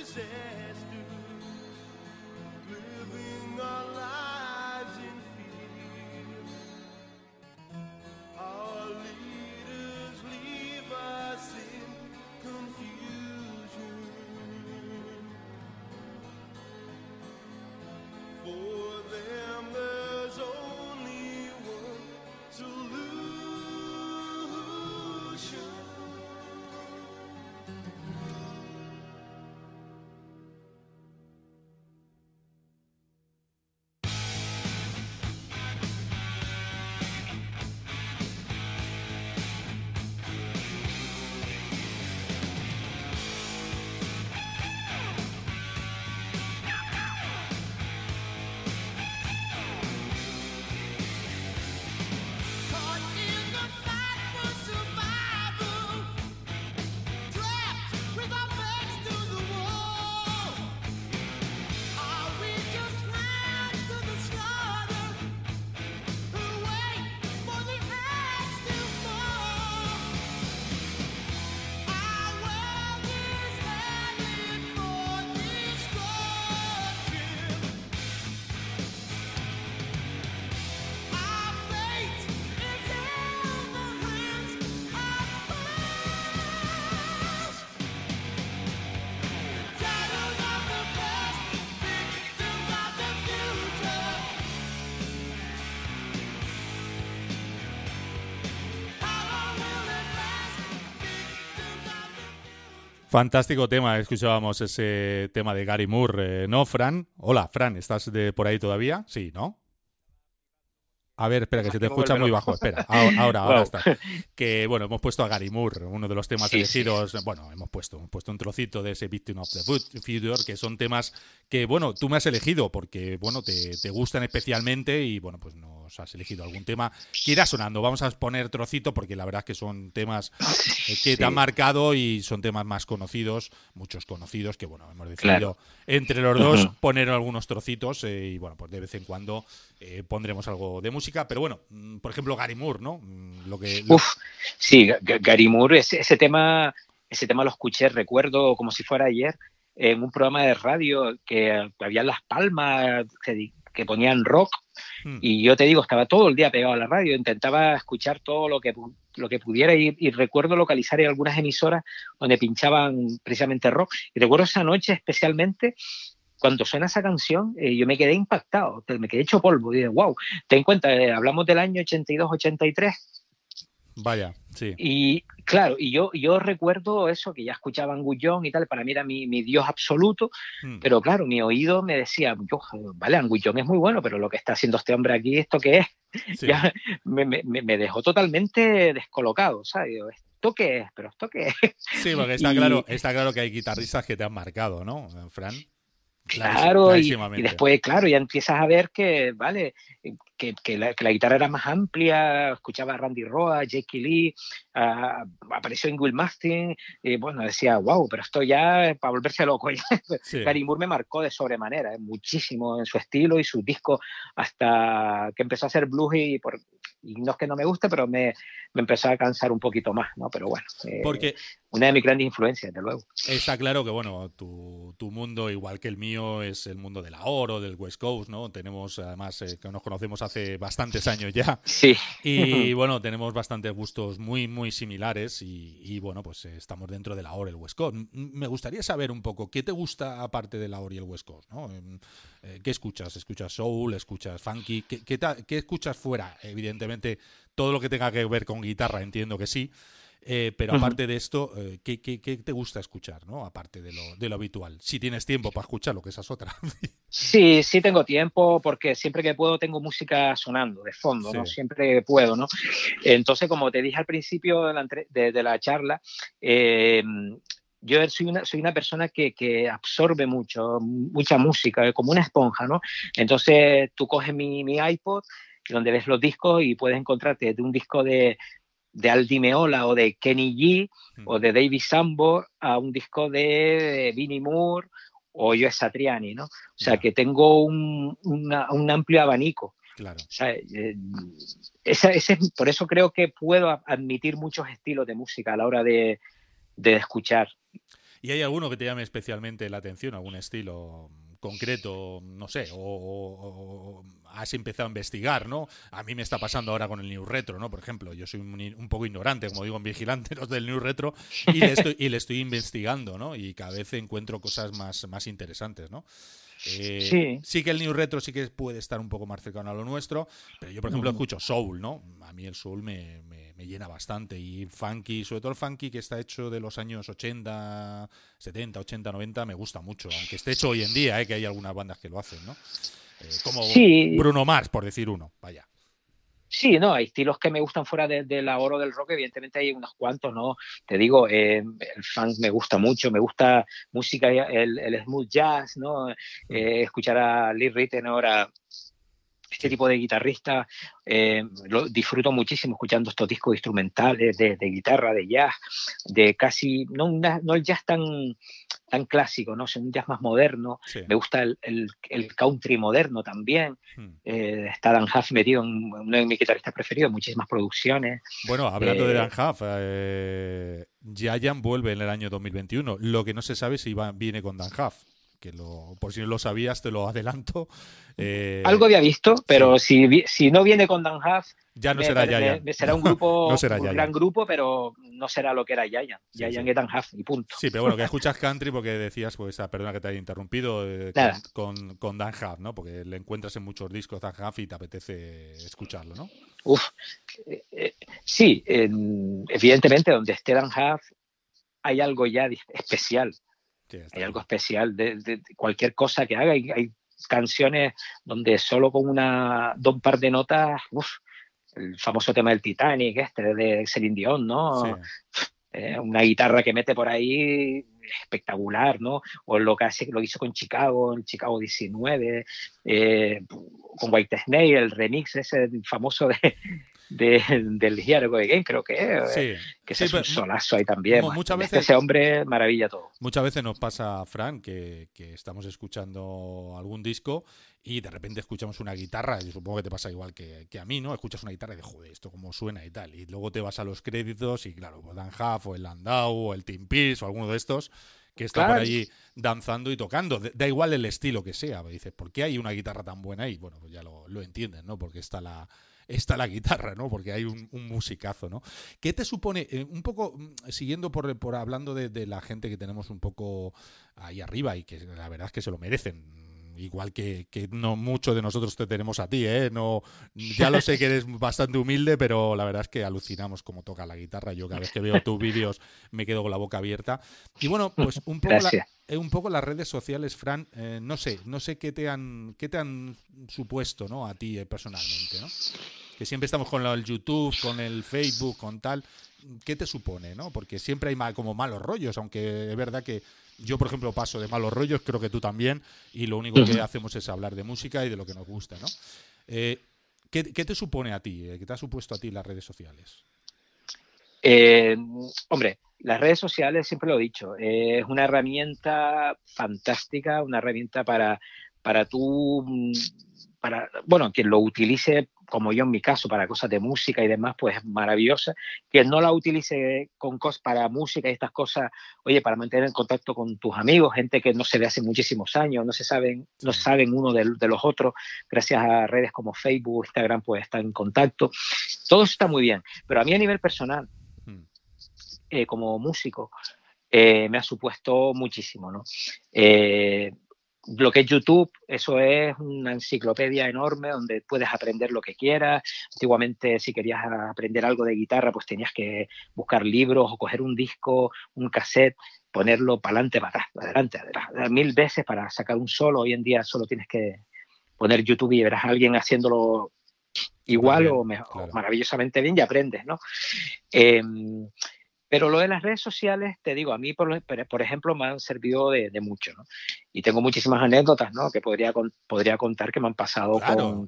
S4: say
S2: Fantástico tema, escuchábamos ese tema de Gary Moore, eh, ¿no, Fran? Hola, Fran, ¿estás de por ahí todavía? Sí, ¿no? A ver, espera, que se te escucha muy bajo. Espera, ahora, ahora, está. Que bueno, hemos puesto a Gary Moore, uno de los temas elegidos. Bueno, hemos puesto, hemos puesto un trocito de ese Victim of the Future, que son temas que, bueno, tú me has elegido porque, bueno, te, te gustan especialmente y, bueno, pues nos has elegido algún tema que irá sonando. Vamos a poner trocito porque la verdad es que son temas eh, que te han marcado y son temas más conocidos, muchos conocidos, que, bueno, hemos decidido entre los dos poner algunos trocitos eh, y, bueno, pues de vez en cuando eh, pondremos algo de música, pero bueno, mm, por ejemplo, Gary Moore, ¿no? Mm, lo que,
S3: Uf, sí, Gary Moore, ese, ese, tema, ese tema lo escuché, recuerdo como si fuera ayer, en un programa de radio que había Las Palmas, que, ponían rock, hmm. y yo te digo, estaba todo el día pegado a la radio, intentaba escuchar todo lo que, lo que pudiera y, y recuerdo localizar en algunas emisoras donde pinchaban precisamente rock. Y recuerdo esa noche especialmente cuando suena esa canción, eh, yo me quedé impactado, me quedé hecho polvo. Dije, wow, ten en cuenta, eh, hablamos del año 82-83.
S2: Vaya, sí.
S3: Y claro, y yo, yo recuerdo eso, que ya escuchaba Anguillón y tal, para mí era mi, dios absoluto, hmm. pero claro, mi oído me decía, vale, Anguillón es muy bueno, pero lo que está haciendo este hombre aquí, ¿esto qué es? Ya me, me, dejó totalmente descolocado, ¿sabes? ¿Esto qué es? ¿Pero esto qué es?
S2: Sí, porque está, claro, está claro que hay guitarristas que te han marcado, ¿no, Fran?
S3: Claro, y, después, claro, ya empiezas a ver que, vale, que, la, guitarra era más amplia, escuchaba a Randy Roa, Jake Lee, apareció en Will Mastin, y bueno, decía, wow, pero esto ya para volverse loco. Gary Moore me marcó de sobremanera, eh, muchísimo en su estilo y su disco, hasta que empezó a hacer blues y por, y no es que no me guste, pero me, me empezó a cansar un poquito más, ¿no? Pero bueno, eh,
S2: Porque
S3: una de mis grandes influencias, desde luego.
S2: Está claro que, bueno, tu, tu, mundo, igual que el mío, es el mundo de la oro, del West Coast, ¿no? Tenemos, además, eh, que nos conocemos hace bastantes años ya.
S3: Sí.
S2: Y, bueno, tenemos bastantes gustos muy, muy similares y, y bueno, pues eh, estamos dentro de la oro y el West Coast. Me gustaría saber un poco, ¿qué te gusta aparte de la oro y el West Coast, ¿no? Em, ¿Qué escuchas? ¿Escuchas soul? ¿Escuchas funky? ¿Qué, qué, qué escuchas fuera, evidentemente? todo lo que tenga que ver con guitarra, entiendo que sí. Eh, pero aparte de esto, eh, ¿qué, te gusta escuchar, no? Aparte de lo, de lo habitual. Si tienes tiempo para escucharlo, que esa es otra.
S3: sí, sí tengo tiempo, porque siempre que puedo tengo música sonando de fondo, ¿no? Siempre puedo, ¿no? Entonces, como te dije al principio de la, charla, eh, yo soy una, soy una persona que, que, absorbe mucho, mucha música, como una esponja, ¿no? Entonces, tú coges mi, mi iPod donde ves los discos y puedes encontrarte de un disco de, de Aldi Meola o de Kenny G o de David Sambo a un disco de Vinnie Moore o Joe Satriani, ¿no? O sea, que tengo un, un, amplio abanico.
S2: Claro.
S3: O sea, eh, ese, por eso creo que puedo admitir muchos estilos de música a la hora de, de escuchar.
S2: ¿Y hay alguno que te llame especialmente la atención, algún estilo concreto, no sé, o, has empezado a investigar, ¿no? A mí me está pasando ahora con el New Retro, ¿no? Por ejemplo, yo soy un, poco ignorante, como digo, en vigilante los del New Retro, y le, estoy, y le estoy investigando, ¿no? Y cada vez encuentro cosas más, más interesantes, ¿no?
S3: Eh,
S2: sí. que el New Retro sí que puede estar un poco más cercano a lo nuestro, pero yo, por ejemplo, escucho Soul, ¿no? A mí el Soul me, me, llena bastante. Y funky, sobre todo el funky que está hecho de los años 80, 70, 80, 90, me gusta mucho. Aunque esté hecho hoy en día, ¿eh? que hay algunas bandas que lo hacen, ¿no? Eh, como Bruno Mars, por decir uno, vaya.
S3: Sí, no, hay estilos que me gustan fuera de, de, la oro del rock, evidentemente hay unos cuantos, ¿no? Te digo, eh, el funk me gusta mucho, me gusta música, el, el smooth jazz, ¿no? Eh, escuchar a Lee Ritenour, a este tipo de guitarrista, eh, lo disfruto muchísimo escuchando estos discos instrumentales de, de guitarra, de jazz, de casi, no, no el jazz tan tan clásico, ¿no? Es un jazz más moderno. Me gusta el, el, country moderno también. Eh, está Dan Huff metido en uno de mis guitarristas preferidos, muchísimas producciones.
S2: Bueno, hablando de eh, Dan Huff, eh, Giant vuelve en el año 2021. Lo que no se sabe si va, viene con Dan Huff que lo, por si no lo sabías, te lo adelanto.
S3: Eh, Algo había visto, pero si, si no viene con Dan Huff,
S2: ya no será Yayan.
S3: será un grupo, un gran grupo, pero no será lo que era Yayan. Yayan sí, Dan Huff y punto.
S2: Sí, pero bueno, que escuchas country porque decías, pues, ah, perdona que te haya interrumpido, eh, con, con, Dan Huff, ¿no? Porque le encuentras en muchos discos Dan Huff y te apetece escucharlo, ¿no?
S3: Uf, eh, sí, evidentemente donde esté Dan Huff hay algo ya especial. Hay algo especial de, cualquier cosa que haga. Hay, hay, canciones donde solo con una dos par de notas, el famoso tema del Titanic, este de Celine Dion, ¿no? Eh, una guitarra que mete por ahí espectacular, ¿no? O lo que hace, lo hizo con Chicago, en Chicago 19, eh, con White Snake, el remix ese famoso de, del Hierro de Game, creo que es. Eh, que es un solazo ahí también. Muchas veces, ese hombre maravilla todo.
S2: Muchas veces nos pasa, Frank, que, que, estamos escuchando algún disco y de repente escuchamos una guitarra, y supongo que te pasa igual que, que a mí, ¿no? Escuchas una guitarra y dices, joder, esto cómo suena y tal. Y luego te vas a los créditos y claro, pues Dan Huff o el Landau o el Team Peace o alguno de estos que está por allí danzando y tocando. Da igual el estilo que sea. Dices, ¿por qué hay una guitarra tan buena ahí? Bueno, pues ya lo, lo entienden, ¿no? Porque está la, está la guitarra, ¿no? Porque hay un, musicazo, ¿no? ¿Qué te supone, eh, un poco mm, siguiendo por, por hablando de, de, la gente que tenemos un poco ahí arriba y que la verdad es que se lo merecen? Igual que, no mucho de nosotros te tenemos a ti, ¿eh? No, ya lo sé que eres bastante humilde, pero la verdad es que alucinamos cómo toca la guitarra. Yo cada vez que veo tus vídeos me quedo con la boca abierta. Y bueno, pues un poco, eh, un poco las redes sociales, Fran, eh, no sé, no sé qué te han, qué te han supuesto, ¿no? A ti eh, personalmente, ¿no? Que siempre estamos con el YouTube, con el Facebook, con tal. ¿Qué te supone, no? Porque siempre hay mal, como malos rollos, aunque es verdad que yo, por ejemplo, paso de malos rollos, creo que tú también, y lo único que hacemos es hablar de música y de lo que nos gusta, ¿no? Eh, ¿qué, te supone a ti? Eh, ¿Qué te ha supuesto a ti las redes sociales?
S3: Eh, hombre, las redes sociales, siempre lo he dicho, es una herramienta fantástica, una herramienta para, para tú, mm, para, bueno, quien lo utilice como yo en mi caso, para cosas de música y demás, pues es maravillosa. Que no la utilice con cosas para música y estas cosas, oye, para mantener en contacto con tus amigos, gente que no se ve hace muchísimos años, no se saben, no saben uno de, los otros, gracias a redes como Facebook, Instagram, pues están en contacto. Todo eso está muy bien. Pero a mí a nivel personal, hmm. eh, como músico, eh, me ha supuesto muchísimo, ¿no? Eh, lo que es YouTube, eso es una enciclopedia enorme donde puedes aprender lo que quieras. Antiguamente, si querías aprender algo de guitarra, pues tenías que buscar libros o coger un disco, un cassette, ponerlo para adelante, para atrás, adelante, mil veces para sacar un solo. Hoy en día solo tienes que poner YouTube y verás a alguien haciéndolo igual o, maravillosamente bien y aprendes, ¿no? Em, pero lo de las redes sociales, te digo, a mí, por, por ejemplo, me han servido de, mucho, ¿no? Y tengo muchísimas anécdotas, ¿no? Que podría, podría contar que me han pasado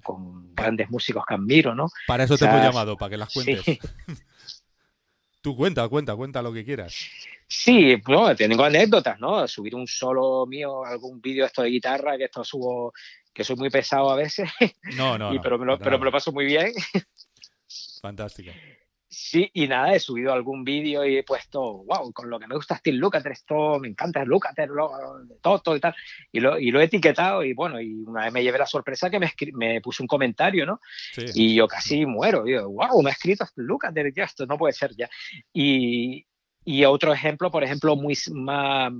S3: con, grandes músicos que admiro, ¿no?
S2: Para eso te he llamado, para que las cuentes. Tú cuenta, cuenta, cuenta lo que quieras.
S3: Sí, no, tengo anécdotas, ¿no? Subir un solo mío, algún vídeo esto de guitarra, que esto subo, que soy muy pesado a veces.
S2: No, no,
S3: pero, me lo, pero me lo paso muy bien.
S2: Fantástico.
S3: Sí, y nada, he subido algún vídeo y he puesto, wow, con lo que me gusta Steve Lukather, esto me encanta Lukather, todo, todo y tal. Y lo, y lo he etiquetado y bueno, y una vez me llevé la sorpresa que me, me puso un comentario, ¿no? Y yo casi muero, digo, wow, me ha escrito Lukather, ya, esto no puede ser ya. Y, y otro ejemplo, por ejemplo, muy más,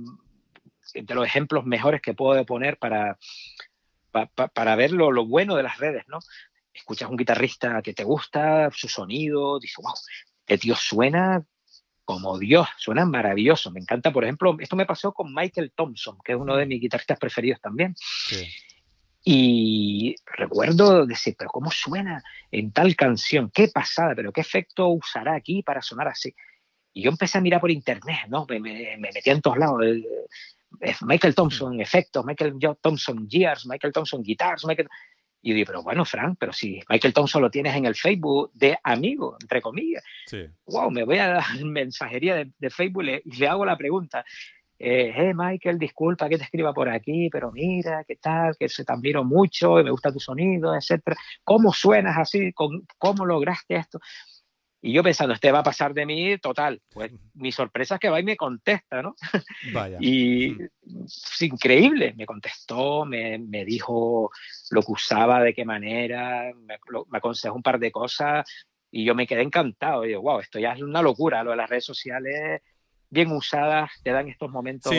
S3: de los ejemplos mejores que puedo poner para, para ver lo, lo, bueno de las redes, ¿no? Escuchas un guitarrista que te gusta, su sonido, dices, wow, este tío suena como Dios, suena maravilloso. Me encanta, por ejemplo, esto me pasó con Michael Thompson, que es uno de mis guitarristas preferidos también. Y recuerdo decir, pero ¿cómo suena en tal canción? ¿Qué pasada? ¿Pero qué efecto usará aquí para sonar así? Y yo empecé a mirar por internet, ¿no? Me, me, me metía en todos lados. Michael Thompson, efectos, Michael Thompson, gears, Michael Thompson, guitars, Michael... Y yo digo, pero bueno, Frank, pero si Michael Thompson lo tienes en el Facebook de amigo, entre comillas. Sí. Wow, me voy a la mensajería de, Facebook y le, hago la pregunta. Eh, hey Michael, disculpa que te escriba por aquí, pero mira, qué tal, que se te admiro mucho y me gusta tu sonido, etcétera. ¿Cómo suenas así? ¿Cómo lograste esto? Y yo pensando, este va a pasar de mí, total. Pues mi sorpresa es que va y me contesta, ¿no? Vaya. y es increíble, me contestó, me, me, dijo lo que usaba, de qué manera, me, me, aconsejó un par de cosas y yo me quedé encantado. Y digo, wow, esto ya es una locura, lo de las redes sociales bien usadas te dan estos momentos
S2: Sí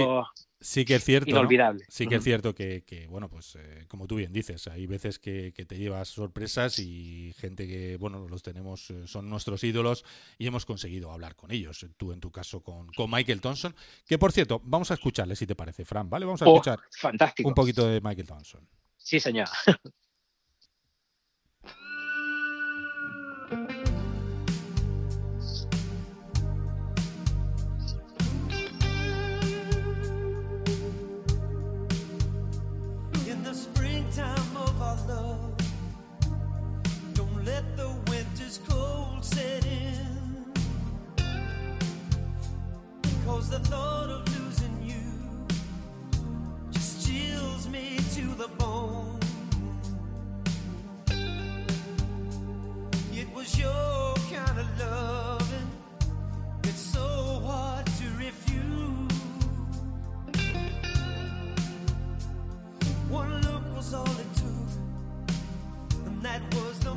S2: que es cierto.
S3: Inolvidable.
S2: Sí que es cierto que, bueno, pues eh, como tú bien dices, hay veces que, te llevas sorpresas y gente que, bueno, los tenemos, eh, son nuestros ídolos y hemos conseguido hablar con ellos. Tú en tu caso con, con Michael Thompson, que por cierto, vamos a escucharle si te parece, Fran, ¿vale? Vamos a oh, escuchar
S3: fantástico.
S2: un poquito de Michael Thompson.
S3: Sí, señor. The thought of losing you just chills me to the bone. It was your kind of loving, it's so hard to refuse. One look was all it took, and that was the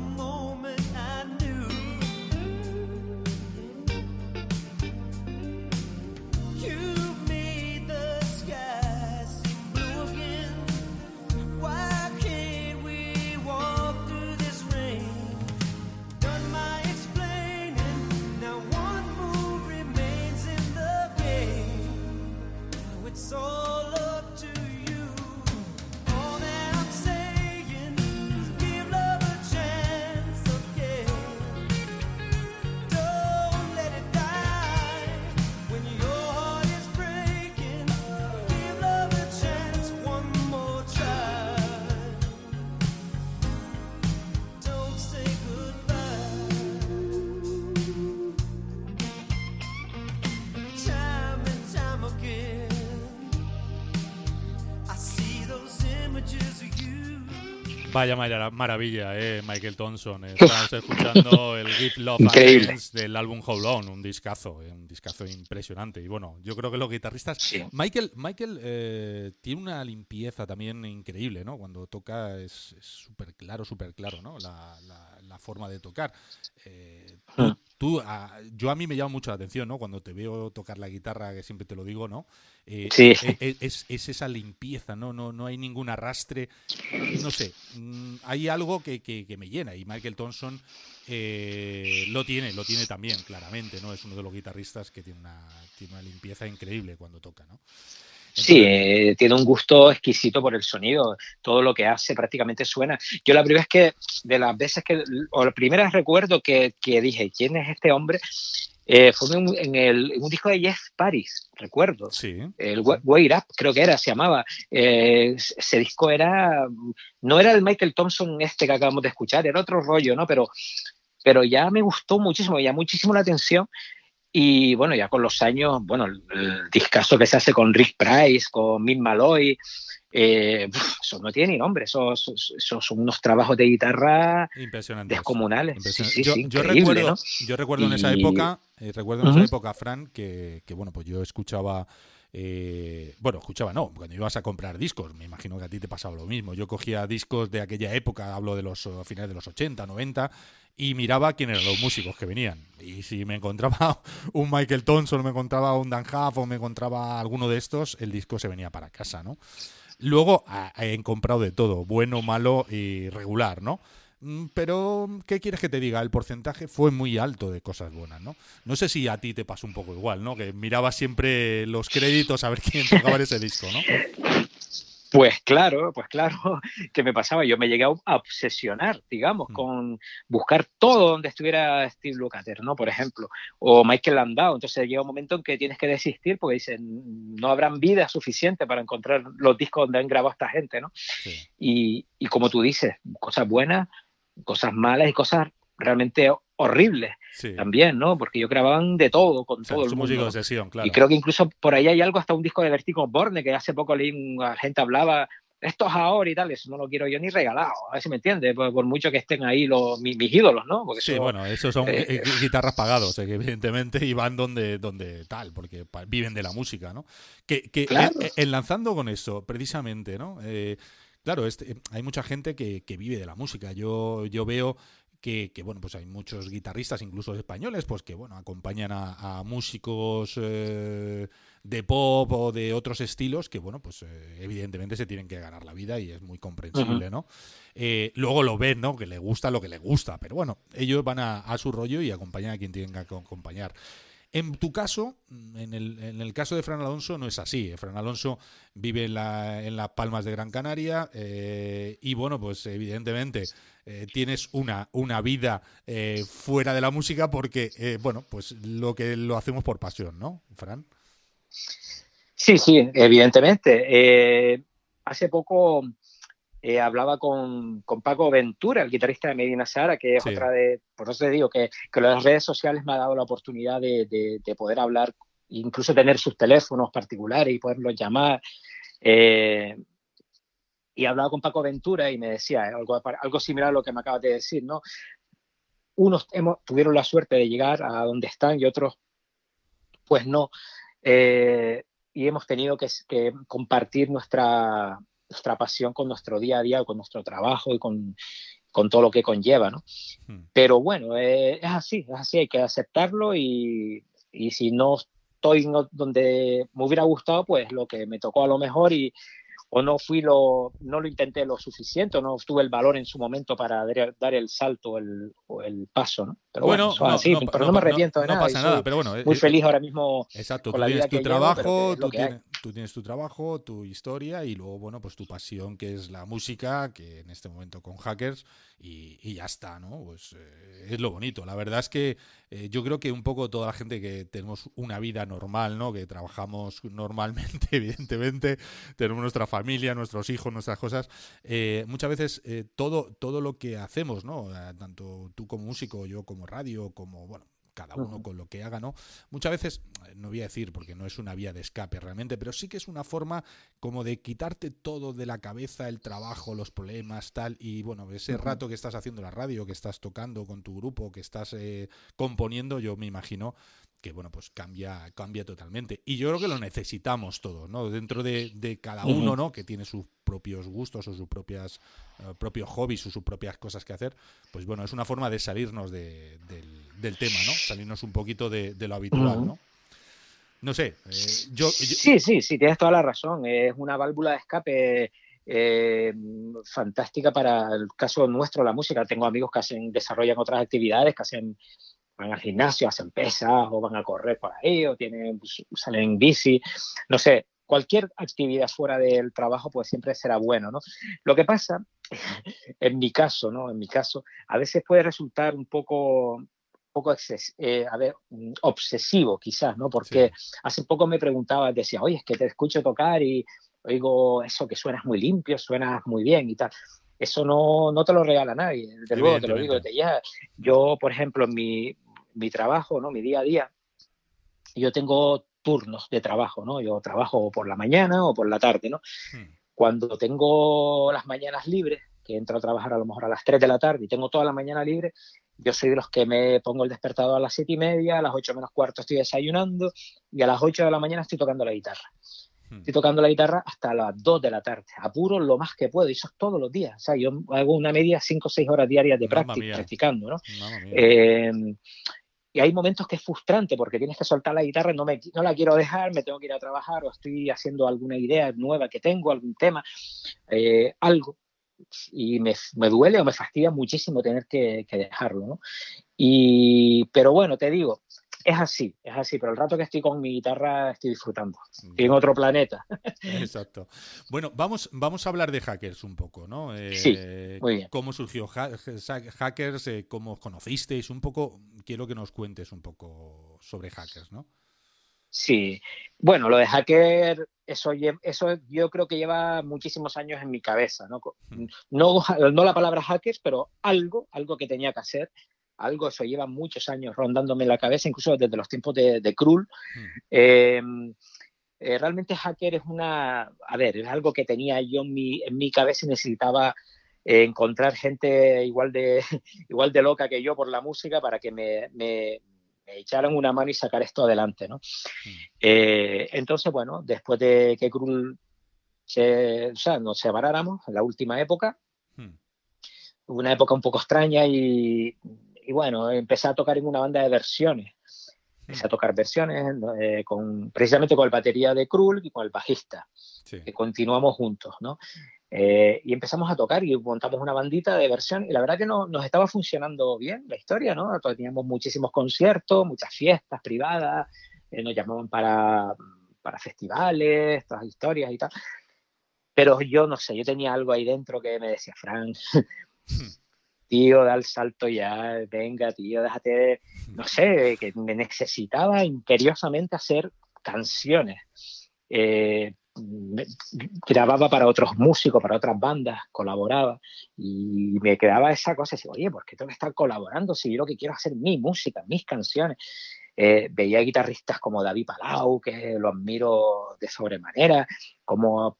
S2: Vaya maravilla, eh, Michael Thompson. Estamos escuchando el Give Love Against del álbum Hold On, un discazo, eh, un discazo impresionante. Y bueno, yo creo que los guitarristas. Michael, Michael eh, tiene una limpieza también increíble, ¿no? Cuando toca es súper claro, súper claro, ¿no? La, la, forma de tocar. Eh, tú, yo a mí me llama mucho la atención, ¿no? Cuando te veo tocar la guitarra, que siempre te lo digo, ¿no?
S3: Eh, sí.
S2: Eh, eh, es, esa limpieza, ¿no? No, no hay ningún arrastre. No sé, mm, hay algo que, que, me llena y Michael Thompson lo tiene, lo tiene también, claramente, ¿no? Es uno de los guitarristas que tiene una, tiene una limpieza increíble cuando toca, ¿no?
S3: Sí, tiene un gusto exquisito por el sonido. Todo lo que hace prácticamente suena. Yo la primera vez que, de las veces que, o la primera recuerdo que, que dije, ¿quién es este hombre? Eh, fue en, el, un disco de Jeff Paris, recuerdo.
S2: Sí.
S3: El Wait Up, creo que era, se llamaba. Eh, ese disco era. No era el Michael Thompson este que acabamos de escuchar, era otro rollo, ¿no? Pero, pero ya me gustó muchísimo, ya muchísimo la atención. Y bueno, ya con los años, bueno, el, el discazo que se hace con Rick Price, con Mick Malloy, eh, eso no tiene ni nombre, esos, son unos trabajos de guitarra
S2: impresionantes.
S3: descomunales.
S2: yo, recuerdo, yo recuerdo en esa época, eh, recuerdo en esa época, Fran, que, que, bueno, pues yo escuchaba eh, bueno, escuchaba, no, cuando ibas a comprar discos, me imagino que a ti te pasaba lo mismo. Yo cogía discos de aquella época, hablo de los finales de los 80, 90, y miraba quién eran los músicos que venían. Y si me encontraba un Michael Thompson, me encontraba un Dan Huff o me encontraba alguno de estos, el disco se venía para casa, ¿no? Luego he comprado de todo, bueno, malo y regular, ¿no? Mm, pero, ¿qué quieres que te diga? El porcentaje fue muy alto de cosas buenas, ¿no? No sé si a ti te pasó un poco igual, ¿no? Que mirabas siempre los créditos a ver quién tocaba ese disco, ¿no?
S3: Pues claro, pues claro, que me pasaba. Yo me llegué a obsesionar, digamos, mm. con buscar todo donde estuviera Steve Lukather, ¿no? Por ejemplo, o Michael Landau. Entonces llega un momento en que tienes que desistir porque dicen, no habrán vida suficiente para encontrar los discos donde han grabado esta gente, ¿no? Y, y como tú dices, cosas buenas, cosas malas y cosas realmente horribles también, ¿no? Porque ellos grababan de todo, con todo el mundo.
S2: Y
S3: creo que incluso por ahí hay algo, hasta un disco de Vertigo Borne, que hace poco leí, la gente hablaba, esto es ahora y tal, eso no lo quiero yo ni regalado, a ver si me entiendes, por, mucho que estén ahí los, mis, ídolos, ¿no?
S2: Porque sí, bueno, esos son eh, guitarras pagados, evidentemente, y van donde, donde tal, porque viven de la música, ¿no? Que, que eh, enlazando con eso, precisamente, ¿no? Eh, claro, este, hay mucha gente que, que, vive de la música. Yo, yo veo que, bueno, pues hay muchos guitarristas, incluso españoles, pues que bueno, acompañan a, músicos eh, de pop o de otros estilos que, bueno, pues eh, evidentemente se tienen que ganar la vida y es muy comprensible, ¿no? Eh, luego lo ven, ¿no? Que le gusta lo que le gusta, pero bueno, ellos van a, su rollo y acompañan a quien tienen que acompañar. En tu caso, en el, en el, caso de Fran Alonso no es así. Fran Alonso vive en, la, en las Palmas de Gran Canaria y bueno, pues evidentemente eh, tienes una, una vida eh, fuera de la música porque, eh, bueno, pues lo que lo hacemos por pasión, ¿no, Fran?
S3: Sí, sí, evidentemente. hace poco hablaba con, Paco Ventura, el guitarrista de Medina Sara, que es otra de, por eso te digo que, que, las redes sociales me ha dado la oportunidad de, de, poder hablar, incluso tener sus teléfonos particulares y poderlos llamar. Eh, y hablaba con Paco Ventura y me decía algo, algo similar a lo que me acabas de decir, ¿no? Unos hemos, tuvieron la suerte de llegar a donde están y otros, pues no. Eh, y hemos tenido que, compartir nuestra, nuestra pasión con nuestro día a día, con nuestro trabajo y con, con todo lo que conlleva, ¿no? Hmm. Pero bueno, eh, es así, es así, hay que aceptarlo y, y si no estoy donde me hubiera gustado, pues lo que me tocó a lo mejor y, o no fui lo, no lo intenté lo suficiente, o no tuve el valor en su momento para dar el salto el, o el paso, ¿no? Pero bueno, no, pero no, me arrepiento de nada.
S2: No pasa nada, pero bueno.
S3: Muy feliz ahora mismo.
S2: Exacto, con la vida tu trabajo, tú, tienes, tú tienes tu trabajo, tu historia y luego, bueno, pues tu pasión que es la música, que en este momento con hackers y, ya está, ¿no? Pues eh, es lo bonito. La verdad es que eh, yo creo que un poco toda la gente que tenemos una vida normal, ¿no? Que trabajamos normalmente, evidentemente, tenemos nuestra familia, nuestros hijos, nuestras cosas, eh, muchas veces todo, todo lo que hacemos, ¿no? Tanto tú como músico, yo como radio, como, bueno, cada uno con lo que haga, ¿no? Muchas veces, eh, no voy a decir porque no es una vía de escape realmente, pero sí que es una forma como de quitarte todo de la cabeza, el trabajo, los problemas, tal, y bueno, ese rato que estás haciendo la radio, que estás tocando con tu grupo, que estás eh, componiendo, yo me imagino que bueno, pues cambia, cambia totalmente. Y yo creo que lo necesitamos todos, ¿no? Dentro de, cada uno, ¿no? Que tiene sus propios gustos o sus propias uh, propios hobbies o sus propias cosas que hacer, pues bueno, es una forma de salirnos del, tema, ¿no? Salirnos un poquito de, lo habitual, ¿no? No sé, eh, yo,
S3: Sí, sí, sí, tienes toda la razón. Es una válvula de escape eh, fantástica para el caso nuestro, la música. Tengo amigos que hacen, desarrollan otras actividades, que hacen van al gimnasio, hacen pesas o van a correr por ahí o tienen, salen en bici, no sé, cualquier actividad fuera del trabajo pues siempre será bueno, ¿no? Lo que pasa, en mi caso, ¿no? En mi caso, a veces puede resultar un poco poco eh, a ver, obsesivo quizás, ¿no? Porque hace poco me preguntaba, decía, oye, es que te escucho tocar y oigo eso que suenas muy limpio, suenas muy bien y tal. Eso no, no te lo regala nadie, desde luego te lo digo desde ya. Yo, por ejemplo, en mi, mi trabajo, ¿no? Mi día a día, yo tengo turnos de trabajo, ¿no? Yo trabajo por la mañana o por la tarde, ¿no? Hmm. Cuando tengo las mañanas libres, que entro a trabajar a lo mejor a las 3 de la tarde y tengo toda la mañana libre, yo soy de los que me pongo el despertador a las 7 y media, a las 8 menos cuarto estoy desayunando y a las 8 de la mañana estoy tocando la guitarra. Hmm. Estoy tocando la guitarra hasta las 2 de la tarde, apuro lo más que puedo, y eso es todos los días. O sea, yo hago una media 5 o 6 horas diarias de práctica, practicando, ¿no? Eh, y hay momentos que es frustrante porque tienes que soltar la guitarra, no, me, no la quiero dejar, me tengo que ir a trabajar o estoy haciendo alguna idea nueva que tengo, algún tema, eh, algo. Y me, me, duele o me fastidia muchísimo tener que, dejarlo. Y, pero bueno, te digo, es así, es así, pero el rato que estoy con mi guitarra estoy disfrutando. Estoy en otro planeta.
S2: Exacto. Bueno, vamos, vamos a hablar de hackers un poco, ¿no?
S3: sí,
S2: eh,
S3: muy bien.
S2: ¿Cómo surgió hackers? Eh, ¿Cómo conocisteis? Un poco, quiero que nos cuentes un poco sobre hackers, ¿no?
S3: Sí, bueno, lo de hacker, eso, eso yo creo que lleva muchísimos años en mi cabeza, ¿no? Hmm. No, no la palabra hackers, pero algo, algo que tenía que hacer algo, eso lleva muchos años rondándome en la cabeza, incluso desde los tiempos de, de Krull. Hmm. Em, eh, realmente hacker es una, a ver, es algo que tenía yo en mi, en mi cabeza y necesitaba eh, encontrar gente igual de, igual de loca que yo por la música para que me, me, echaran una mano y sacar esto adelante, ¿no? Eh, entonces, bueno, después de que Krull se, o sea, nos separáramos en la última época, hmm una época un poco extraña y, bueno, empecé a tocar en una banda de versiones. Empecé a mm. tocar versiones eh, con, precisamente con el batería de Krull y con el bajista, que continuamos juntos, ¿no? Eh, y empezamos a tocar y montamos una bandita de versión y la verdad que no, nos estaba funcionando bien la historia, ¿no? Teníamos muchísimos conciertos, muchas fiestas privadas, eh, nos llamaban para, para festivales, todas historias y tal. Pero yo no sé, yo tenía algo ahí dentro que me decía, Frank, tío, da el salto ya, venga, tío, déjate, no sé, que me necesitaba imperiosamente hacer canciones. Eh, grababa para otros músicos, para otras bandas, colaboraba y me quedaba esa cosa, decía, oye, ¿por qué tengo que estar colaborando si yo lo que quiero es hacer mi música, mis canciones? Eh, veía guitarristas como David Palau, que lo admiro de sobremanera, como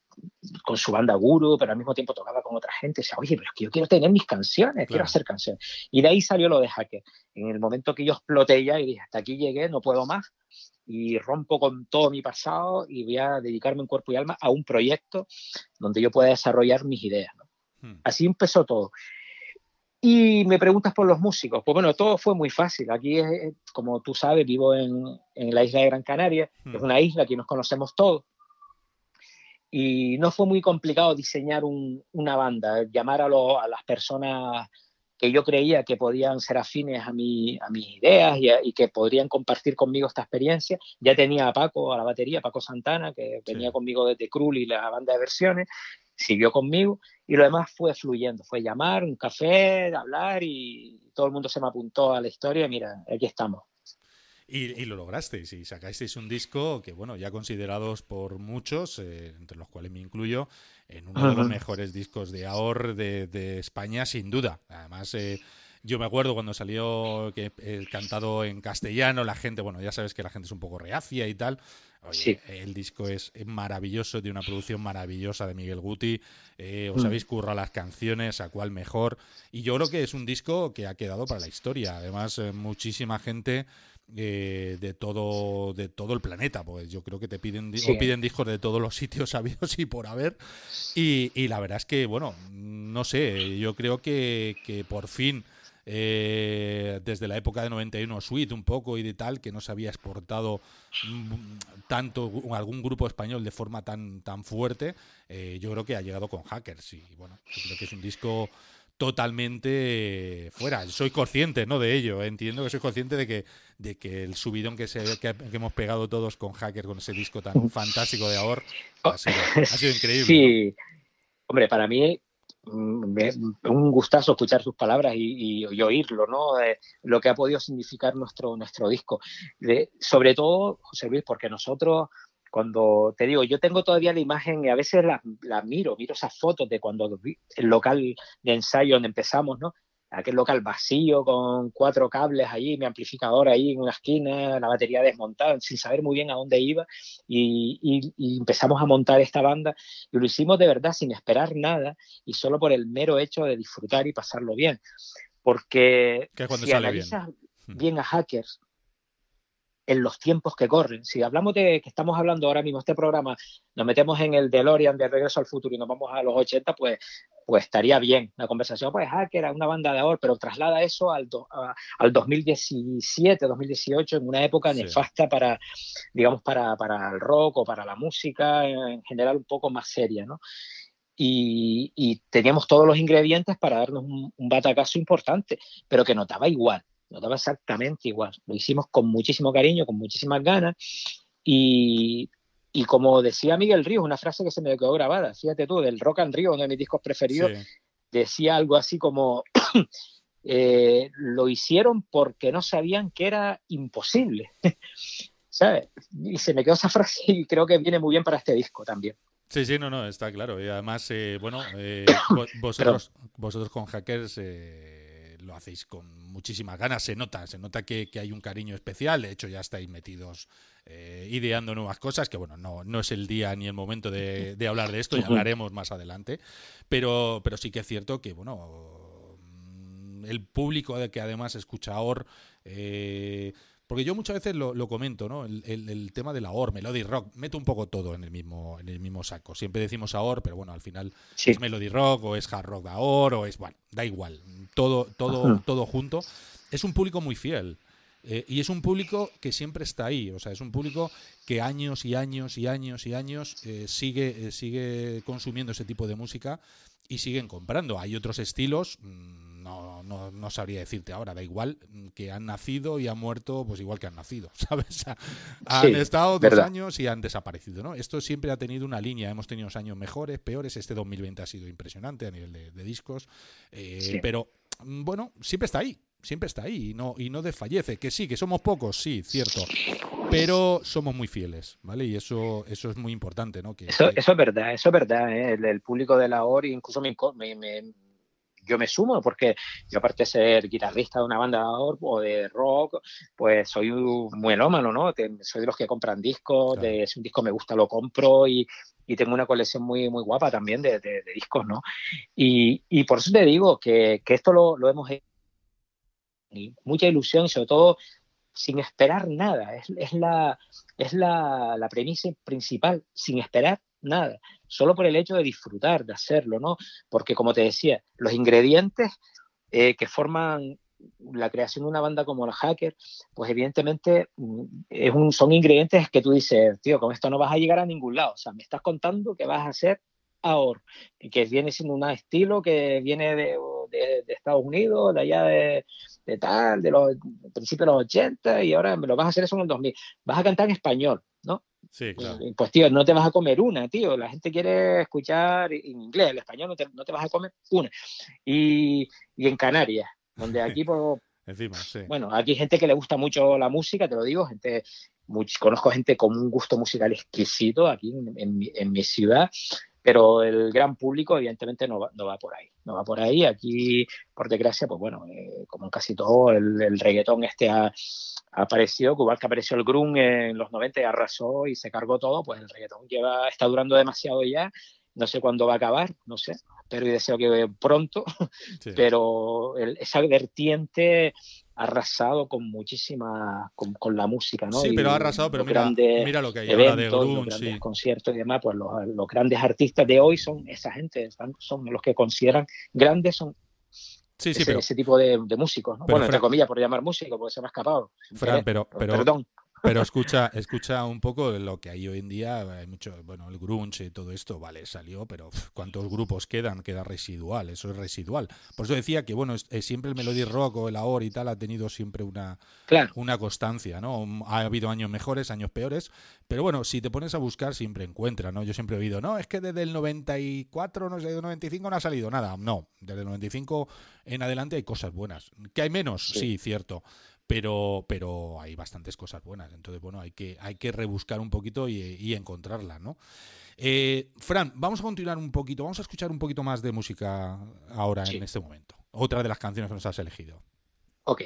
S3: con su banda Guru, pero al mismo tiempo tocaba con otra gente. Decía, oye, pero es que yo quiero tener mis canciones, quiero hacer canciones. Y de ahí salió lo de Hacker. En el momento que yo exploté ya y dije, hasta aquí llegué, no puedo más, y rompo con todo mi pasado y voy a dedicarme en cuerpo y alma a un proyecto donde yo pueda desarrollar mis ideas. Hmm. Así empezó todo. Y me preguntas por los músicos. Pues bueno, todo fue muy fácil. Aquí, es, como tú sabes, vivo en, en la isla de Gran Canaria. Hmm. Es una isla que nos conocemos todos. Y no fue muy complicado diseñar una banda, llamar a, a, las personas que yo creía que podían ser afines a, mi, a mis ideas y, que podrían compartir conmigo esta experiencia. Ya tenía a Paco a la batería, Paco Santana, que venía conmigo desde Krul y la banda de versiones, siguió conmigo y lo demás fue fluyendo, fue llamar, un café, hablar y todo el mundo se me apuntó a la historia. Mira, aquí estamos.
S2: Y, lo lograsteis y sacasteis un disco que, bueno, ya considerados por muchos, eh, entre los cuales me incluyo, en uno de los mejores discos de AOR de, España, sin duda. Además, eh, yo me acuerdo cuando salió que el cantado en castellano, la gente, bueno, ya sabes que la gente es un poco reacia y tal. Sí. El disco es maravilloso, de una producción maravillosa de Miguel Guti. Eh, os mm. habéis currado las canciones, a cuál mejor. Y yo creo que es un disco que ha quedado para la historia. Además, muchísima gente eh, de todo de todo el planeta, pues yo creo que te piden piden discos de todos los sitios sabidos y por haber. Y, y, la verdad es que, bueno, no sé, yo creo que, que por fin, eh, desde la época de 91 Suite un poco y de tal, que no se había exportado mm, tanto algún grupo español de forma tan, tan fuerte, eh, yo creo que ha llegado con Hackers. Y bueno, yo creo que es un disco totalmente fuera. Soy consciente, ¿no? De ello. Entiendo que soy consciente de que, de que el subidón que, se, que, hemos pegado todos con Hacker, con ese disco tan fantástico de ahora, ha sido, increíble.
S3: Sí, hombre, para mí un gustazo escuchar sus palabras y, oírlo, ¿no? lo que ha podido significar nuestro, nuestro disco. sobre todo, José Luis, porque nosotros cuando te digo, yo tengo todavía la imagen y a veces la, miro, miro esas fotos de cuando el local de ensayo donde empezamos, ¿no? Aquel local vacío con cuatro cables allí, mi amplificador ahí en una esquina, la batería desmontada, sin saber muy bien a dónde iba. Y, empezamos a montar esta banda y lo hicimos de verdad sin esperar nada y solo por el mero hecho de disfrutar y pasarlo bien. Porque si analizas bien. bien a Hackers, en los tiempos que corren. Si hablamos de que estamos hablando ahora mismo, este programa, nos metemos en el DeLorean de Regreso al Futuro y nos vamos a los 80, pues, pues estaría bien la conversación. Pues Hacker era una banda de ahora, pero traslada eso al, al 2017, 2018, en una época nefasta para, digamos, para, para, el rock o para la música en general un poco más seria, ¿no? Y, teníamos todos los ingredientes para darnos un, un batacazo importante, pero que notaba igual nos daba exactamente igual. Lo hicimos con muchísimo cariño, con muchísimas ganas y, y como decía Miguel Ríos, una frase que se me quedó grabada, fíjate tú, del Rock and Rio, uno de mis discos preferidos, decía algo así como, eh, lo hicieron porque no sabían que era imposible. ¿Sabes? Y se me quedó esa frase y creo que viene muy bien para este disco también.
S2: Sí, sí, no, no, está claro. Y además, eh, bueno, eh, vosotros, vosotros con Hackers lo hacéis con muchísimas ganas, se nota, se nota que, hay un cariño especial, de hecho ya estáis metidos eh, ideando nuevas cosas, que bueno, no, no es el día ni el momento de, hablar de esto, y hablaremos más adelante, pero, pero sí que es cierto que, bueno, el público que además escucha OR, eh, Porque yo muchas veces lo, comento, ¿no? El, el, tema de la OR, Melody Rock, meto un poco todo en el mismo, en el mismo saco. Siempre decimos AOR, pero bueno, al final es Melody Rock o es Hard Rock de AOR o es, bueno, da igual. Todo, todo, todo junto. Es un público muy fiel. Eh, y es un público que siempre está ahí, o sea, es un público que años y años y años y años eh, sigue, eh, sigue consumiendo ese tipo de música y siguen comprando. Hay otros estilos, mm, no, no, no, sabría decirte ahora, da igual, que han nacido y han muerto, pues igual que han nacido, ¿sabes? han estado dos años y han desaparecido, ¿no? Esto siempre ha tenido una línea, hemos tenido años mejores, peores, este 2020 ha sido impresionante a nivel de, discos, pero mm, bueno, siempre está ahí, siempre está ahí y no, y no desfallece. Que sí, que somos pocos, sí, cierto. Pero somos muy fieles, ¿vale? Y eso, eso es muy importante, ¿no? Que,
S3: eso, eso es verdad, eso es verdad. ¿eh? El, público de la OR incluso me, yo me sumo porque yo aparte de ser guitarrista de una banda o de rock, pues soy un melómano, ¿no? soy de los que compran discos, de, si un disco me gusta lo compro y, y tengo una colección muy, muy guapa también de, de, discos, ¿no? Y, y, por eso te digo que, que esto lo, lo hemos mucha ilusión y sobre todo sin esperar nada. Es, es, la, es la, la, premisa principal, sin esperar nada, solo por el hecho de disfrutar, de hacerlo, ¿no? Porque como te decía, los ingredientes eh, que forman la creación de una banda como el Hacker, pues evidentemente mm, es un, son ingredientes que tú dices, tío, con esto no vas a llegar a ningún lado. O sea, me estás contando que vas a hacer ahora, que viene siendo un estilo que viene de, de, Estados Unidos, de allá de, de tal, de los principios de los 80, y ahora me lo vas a hacer eso en el 2000. Vas a cantar en español, ¿no?
S2: Sí, claro.
S3: Pues tío, no te vas a comer una, tío. La gente quiere escuchar en inglés, el español no te, no te vas a comer una. Y, y en Canarias, donde aquí por,
S2: Encima, sí.
S3: Bueno, aquí hay gente que le gusta mucho la música, te lo digo, gente, conozco gente con un gusto musical exquisito aquí en, en, en mi ciudad pero el gran público evidentemente no va, no va por ahí, no va por ahí. Aquí, por desgracia, pues bueno, eh, como en casi todo, el, reggaetón este ha, aparecido, igual que apareció el grunge en los 90 y arrasó y se cargó todo, pues el reggaetón lleva, está durando demasiado ya, no sé cuándo va a acabar, no sé, espero y deseo que pronto, pero esa vertiente arrasado con muchísima con, la música, ¿no?
S2: Sí, pero ha arrasado, pero mira, mira lo que hay ahora de
S3: los grandes conciertos y demás, pues los, grandes artistas de hoy son esa gente, son los que consideran grandes, son
S2: sí, sí,
S3: ese,
S2: pero,
S3: ese tipo de, músicos, ¿no? bueno, entre comillas, por llamar músico, porque se me ha escapado.
S2: Fran, pero, pero, perdón. Pero escucha, escucha un poco lo que hay hoy en día. Hay mucho, bueno, el grunge y todo esto, vale, salió, pero ¿cuántos grupos quedan? Queda residual, eso es residual. Por eso decía que, bueno, siempre el melody rock o el ahora y tal ha tenido siempre una, una constancia, ¿no? Ha habido años mejores, años peores, pero bueno, si te pones a buscar siempre encuentras, ¿no? Yo siempre he oído, no, es que desde el 94, no sé, del 95 no ha salido nada. No, desde el 95 en adelante hay cosas buenas. ¿Que hay menos? sí cierto pero, pero hay bastantes cosas buenas. Entonces, bueno, hay que, hay que rebuscar un poquito y, y encontrarla, ¿no? Eh, Fran, vamos a continuar un poquito, vamos a escuchar un poquito más de música ahora en este momento. Otra de las canciones que nos has elegido.
S3: Ok.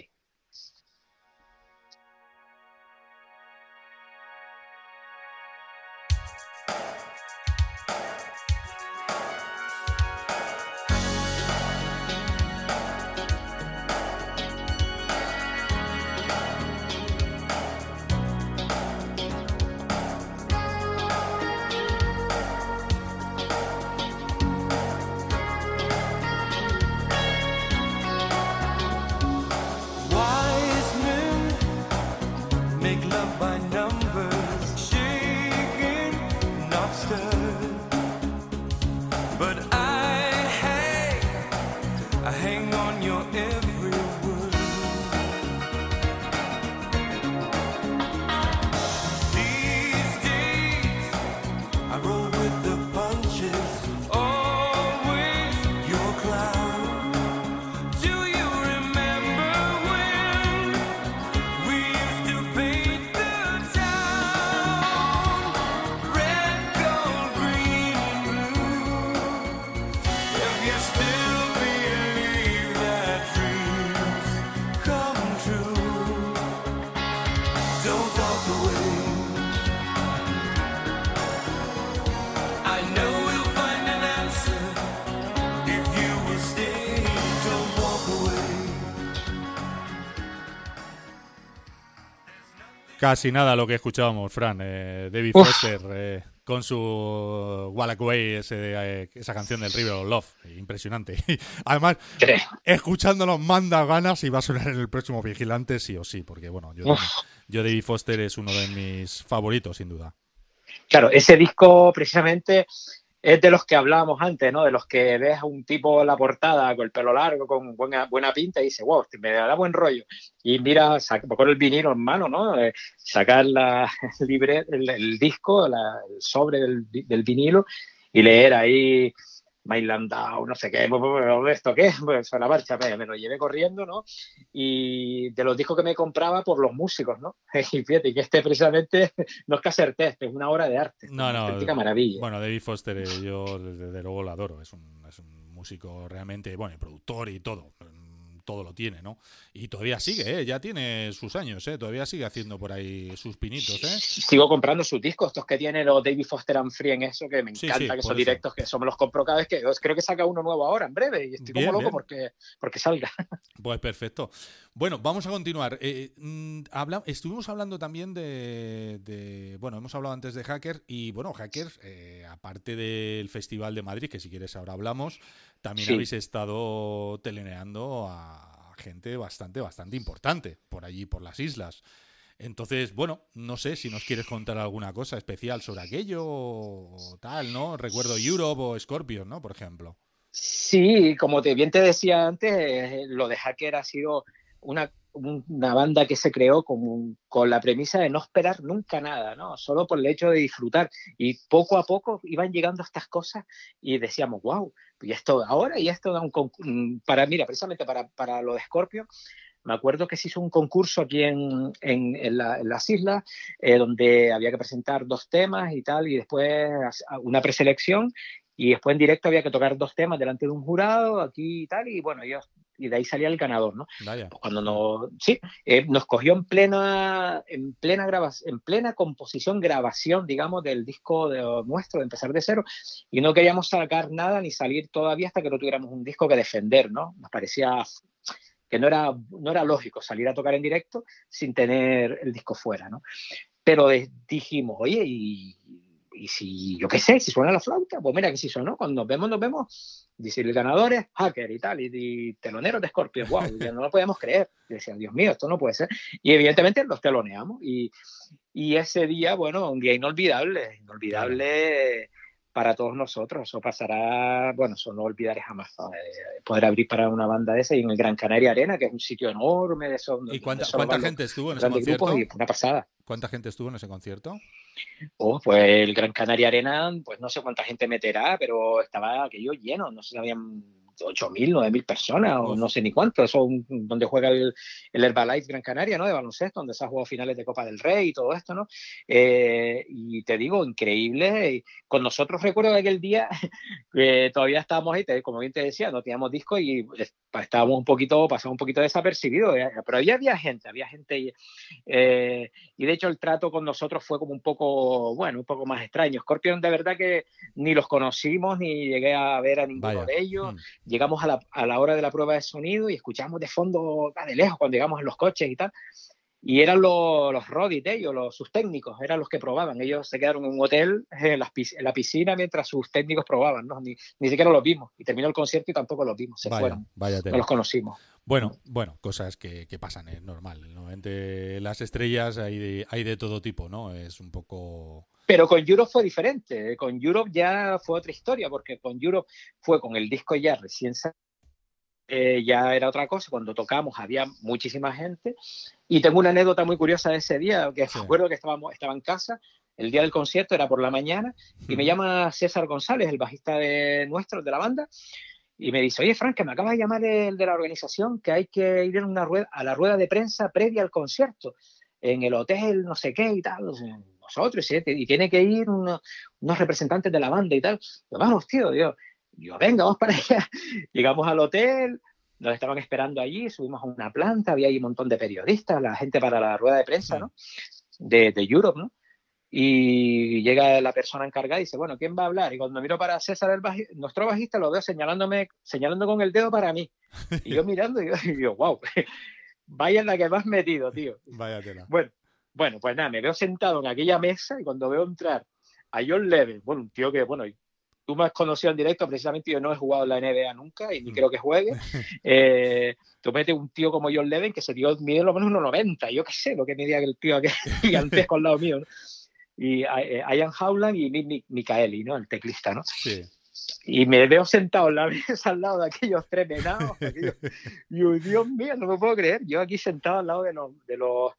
S2: Casi nada lo que escuchábamos, Fran. Eh, David Foster eh, con su Walk Away, ese, esa canción del River of Love. Impresionante. Además, escuchándolo manda ganas y va a sonar en el próximo Vigilante sí o sí, porque bueno, yo, yo David Foster es uno de mis favoritos, sin duda.
S3: Claro, ese disco precisamente es de los que hablábamos antes, ¿no? De los que ves a un tipo en la portada con el pelo largo, con buena, buena pinta y dice, wow, me da buen rollo. Y mira, con el vinilo en mano, ¿no? Eh, sacar la, libre, el, disco, el sobre del vinilo y leer ahí Mailandao, no sé qué, esto qué, pues a la marcha me, lo llevé corriendo, ¿no? Y de los discos que me compraba por los músicos, ¿no? Y fíjate que este precisamente no es que acerté, este es una obra de arte.
S2: No, no.
S3: Una maravilla.
S2: Bueno, David Foster, eh, yo desde luego lo adoro, es un, es un músico realmente, bueno, productor y todo todo lo tiene, ¿no? Y todavía sigue, ¿eh? ya tiene sus años, ¿eh? todavía sigue haciendo por ahí sus pinitos. ¿eh?
S3: Sigo comprando sus discos, estos que tiene los David Foster and Free en eso, que me encanta, que son directos, que son los compro cada vez que creo que saca uno nuevo ahora, en breve, y estoy como loco porque, porque salga.
S2: Pues perfecto. Bueno, vamos a continuar. Eh, mm, habla, estuvimos hablando también de, bueno, hemos hablado antes de Hacker y bueno, Hacker, eh, aparte del Festival de Madrid, que si quieres ahora hablamos, también habéis estado teleneando a gente bastante, bastante importante por allí, por las islas. Entonces, bueno, no sé si nos quieres contar alguna cosa especial sobre aquello o tal, ¿no? Recuerdo Europe o Scorpion, ¿no? Por ejemplo.
S3: Sí, como te, bien te decía antes, eh, lo de Hacker ha sido una, una banda que se creó con, la premisa de no esperar nunca nada, ¿no? Solo por el hecho de disfrutar. Y poco a poco iban llegando estas cosas y decíamos, wow, y esto ahora, y esto da un para, mira, precisamente para, para lo de Scorpio, me acuerdo que se hizo un concurso aquí en, en, las islas, eh, donde había que presentar dos temas y tal, y después una preselección, y después en directo había que tocar dos temas delante de un jurado, aquí y tal, y bueno, yo, y de ahí salía el ganador, ¿no? Pues cuando nos, sí, eh, nos cogió en plena, en plena grabación, en plena composición, grabación, digamos, del disco de, nuestro, de empezar de cero, y no queríamos sacar nada ni salir todavía hasta que no tuviéramos un disco que defender, ¿no? Nos parecía que no era, no era lógico salir a tocar en directo sin tener el disco fuera, ¿no? Pero dijimos, oye, y y si, yo qué sé, si suena la flauta, pues mira que si sonó, cuando nos vemos, nos vemos, dice el ganador es hacker y tal, y, teloneros de Scorpio, wow, ya no lo podíamos creer. Y decían, Dios mío, esto no puede ser. Y evidentemente los teloneamos. Y, y ese día, bueno, un día inolvidable, inolvidable para todos nosotros. Eso pasará, bueno, eso no olvidaré jamás. Eh, poder abrir para una banda de esa y en el Gran Canaria Arena, que es un sitio enorme de eso.
S2: ¿Y cuánta, cuánta gente estuvo en ese concierto?
S3: una pasada.
S2: ¿Cuánta gente estuvo en ese concierto?
S3: Oh, pues el Gran Canaria Arena, pues no sé cuánta gente meterá, pero estaba aquello lleno, no sé si habían 8.000, 9.000 personas, o no sé ni cuánto. Eso es donde juega el, el, Herbalife Gran Canaria, ¿no? De baloncesto, donde se ha jugado finales de Copa del Rey y todo esto, ¿no? Eh, y te digo, increíble. Con nosotros recuerdo que aquel día que todavía estábamos ahí, como bien te decía, no teníamos disco y estábamos un poquito, pasamos un poquito desapercibidos, eh, pero había, había gente, había gente. Eh, y de hecho el trato con nosotros fue como un poco, bueno, un poco más extraño. Scorpion de verdad que ni los conocimos, ni llegué a ver a ninguno de ellos. Mm llegamos a la, a la, hora de la prueba de sonido y escuchamos de fondo, de lejos, cuando llegamos en los coches y tal. Y eran los, los rodis de ellos, los, sus técnicos, eran los que probaban. Ellos se quedaron en un hotel en la, en la piscina mientras sus técnicos probaban, ¿no? Ni, ni, siquiera los vimos. Y terminó el concierto y tampoco los vimos, se fueron. no los conocimos.
S2: Bueno, bueno, cosas que, que pasan, es normal. Entre las estrellas hay de, hay de todo tipo, ¿no? Es un poco
S3: pero con Europe fue diferente. Con Europe ya fue otra historia, porque con Europe fue con el disco ya recién eh, ya era otra cosa. Cuando tocamos había muchísima gente. Y tengo una anécdota muy curiosa de ese día, que recuerdo que estábamos, estaba en casa, el día del concierto era por la mañana, y me llama César González, el bajista de nuestro, de la banda, y me dice, oye, Frank, que me acaba de llamar el de la organización, que hay que ir en una rueda, a la rueda de prensa previa al concierto, en el hotel, no sé qué y tal nosotros, y tiene que ir unos representantes de la banda y tal. vamos, tío, yo, yo, venga, vamos para allá. Llegamos al hotel, nos estaban esperando allí, subimos a una planta, había ahí un montón de periodistas, la gente para la rueda de prensa, ¿no? De, de Europe, ¿no? Y llega la persona encargada y dice, bueno, ¿quién va a hablar? Y cuando miro para César, el nuestro bajista, lo veo señalándome, señalando con el dedo para mí. Y yo mirando y yo, wow, vaya la que me has metido, tío.
S2: Vaya tela.
S3: Bueno, Bueno, pues nada, me veo sentado en aquella mesa y cuando veo entrar a John Leven, bueno, un tío que, bueno, tú me has conocido en directo, precisamente yo no he jugado en la NBA nunca y ni mm. creo que juegue. Eh, tú metes un tío como John Leven que se dio, mide lo menos 1,90, yo qué sé lo que medía el tío gigantesco al lado mío, ¿no? Y eh, Ian Howland y Nick Micaeli, ¿no? El teclista, ¿no? Sí. Y me veo sentado en la mesa al lado de aquellos tres menados. Y, Dios mío, no me puedo creer. Yo aquí sentado al lado de los, de los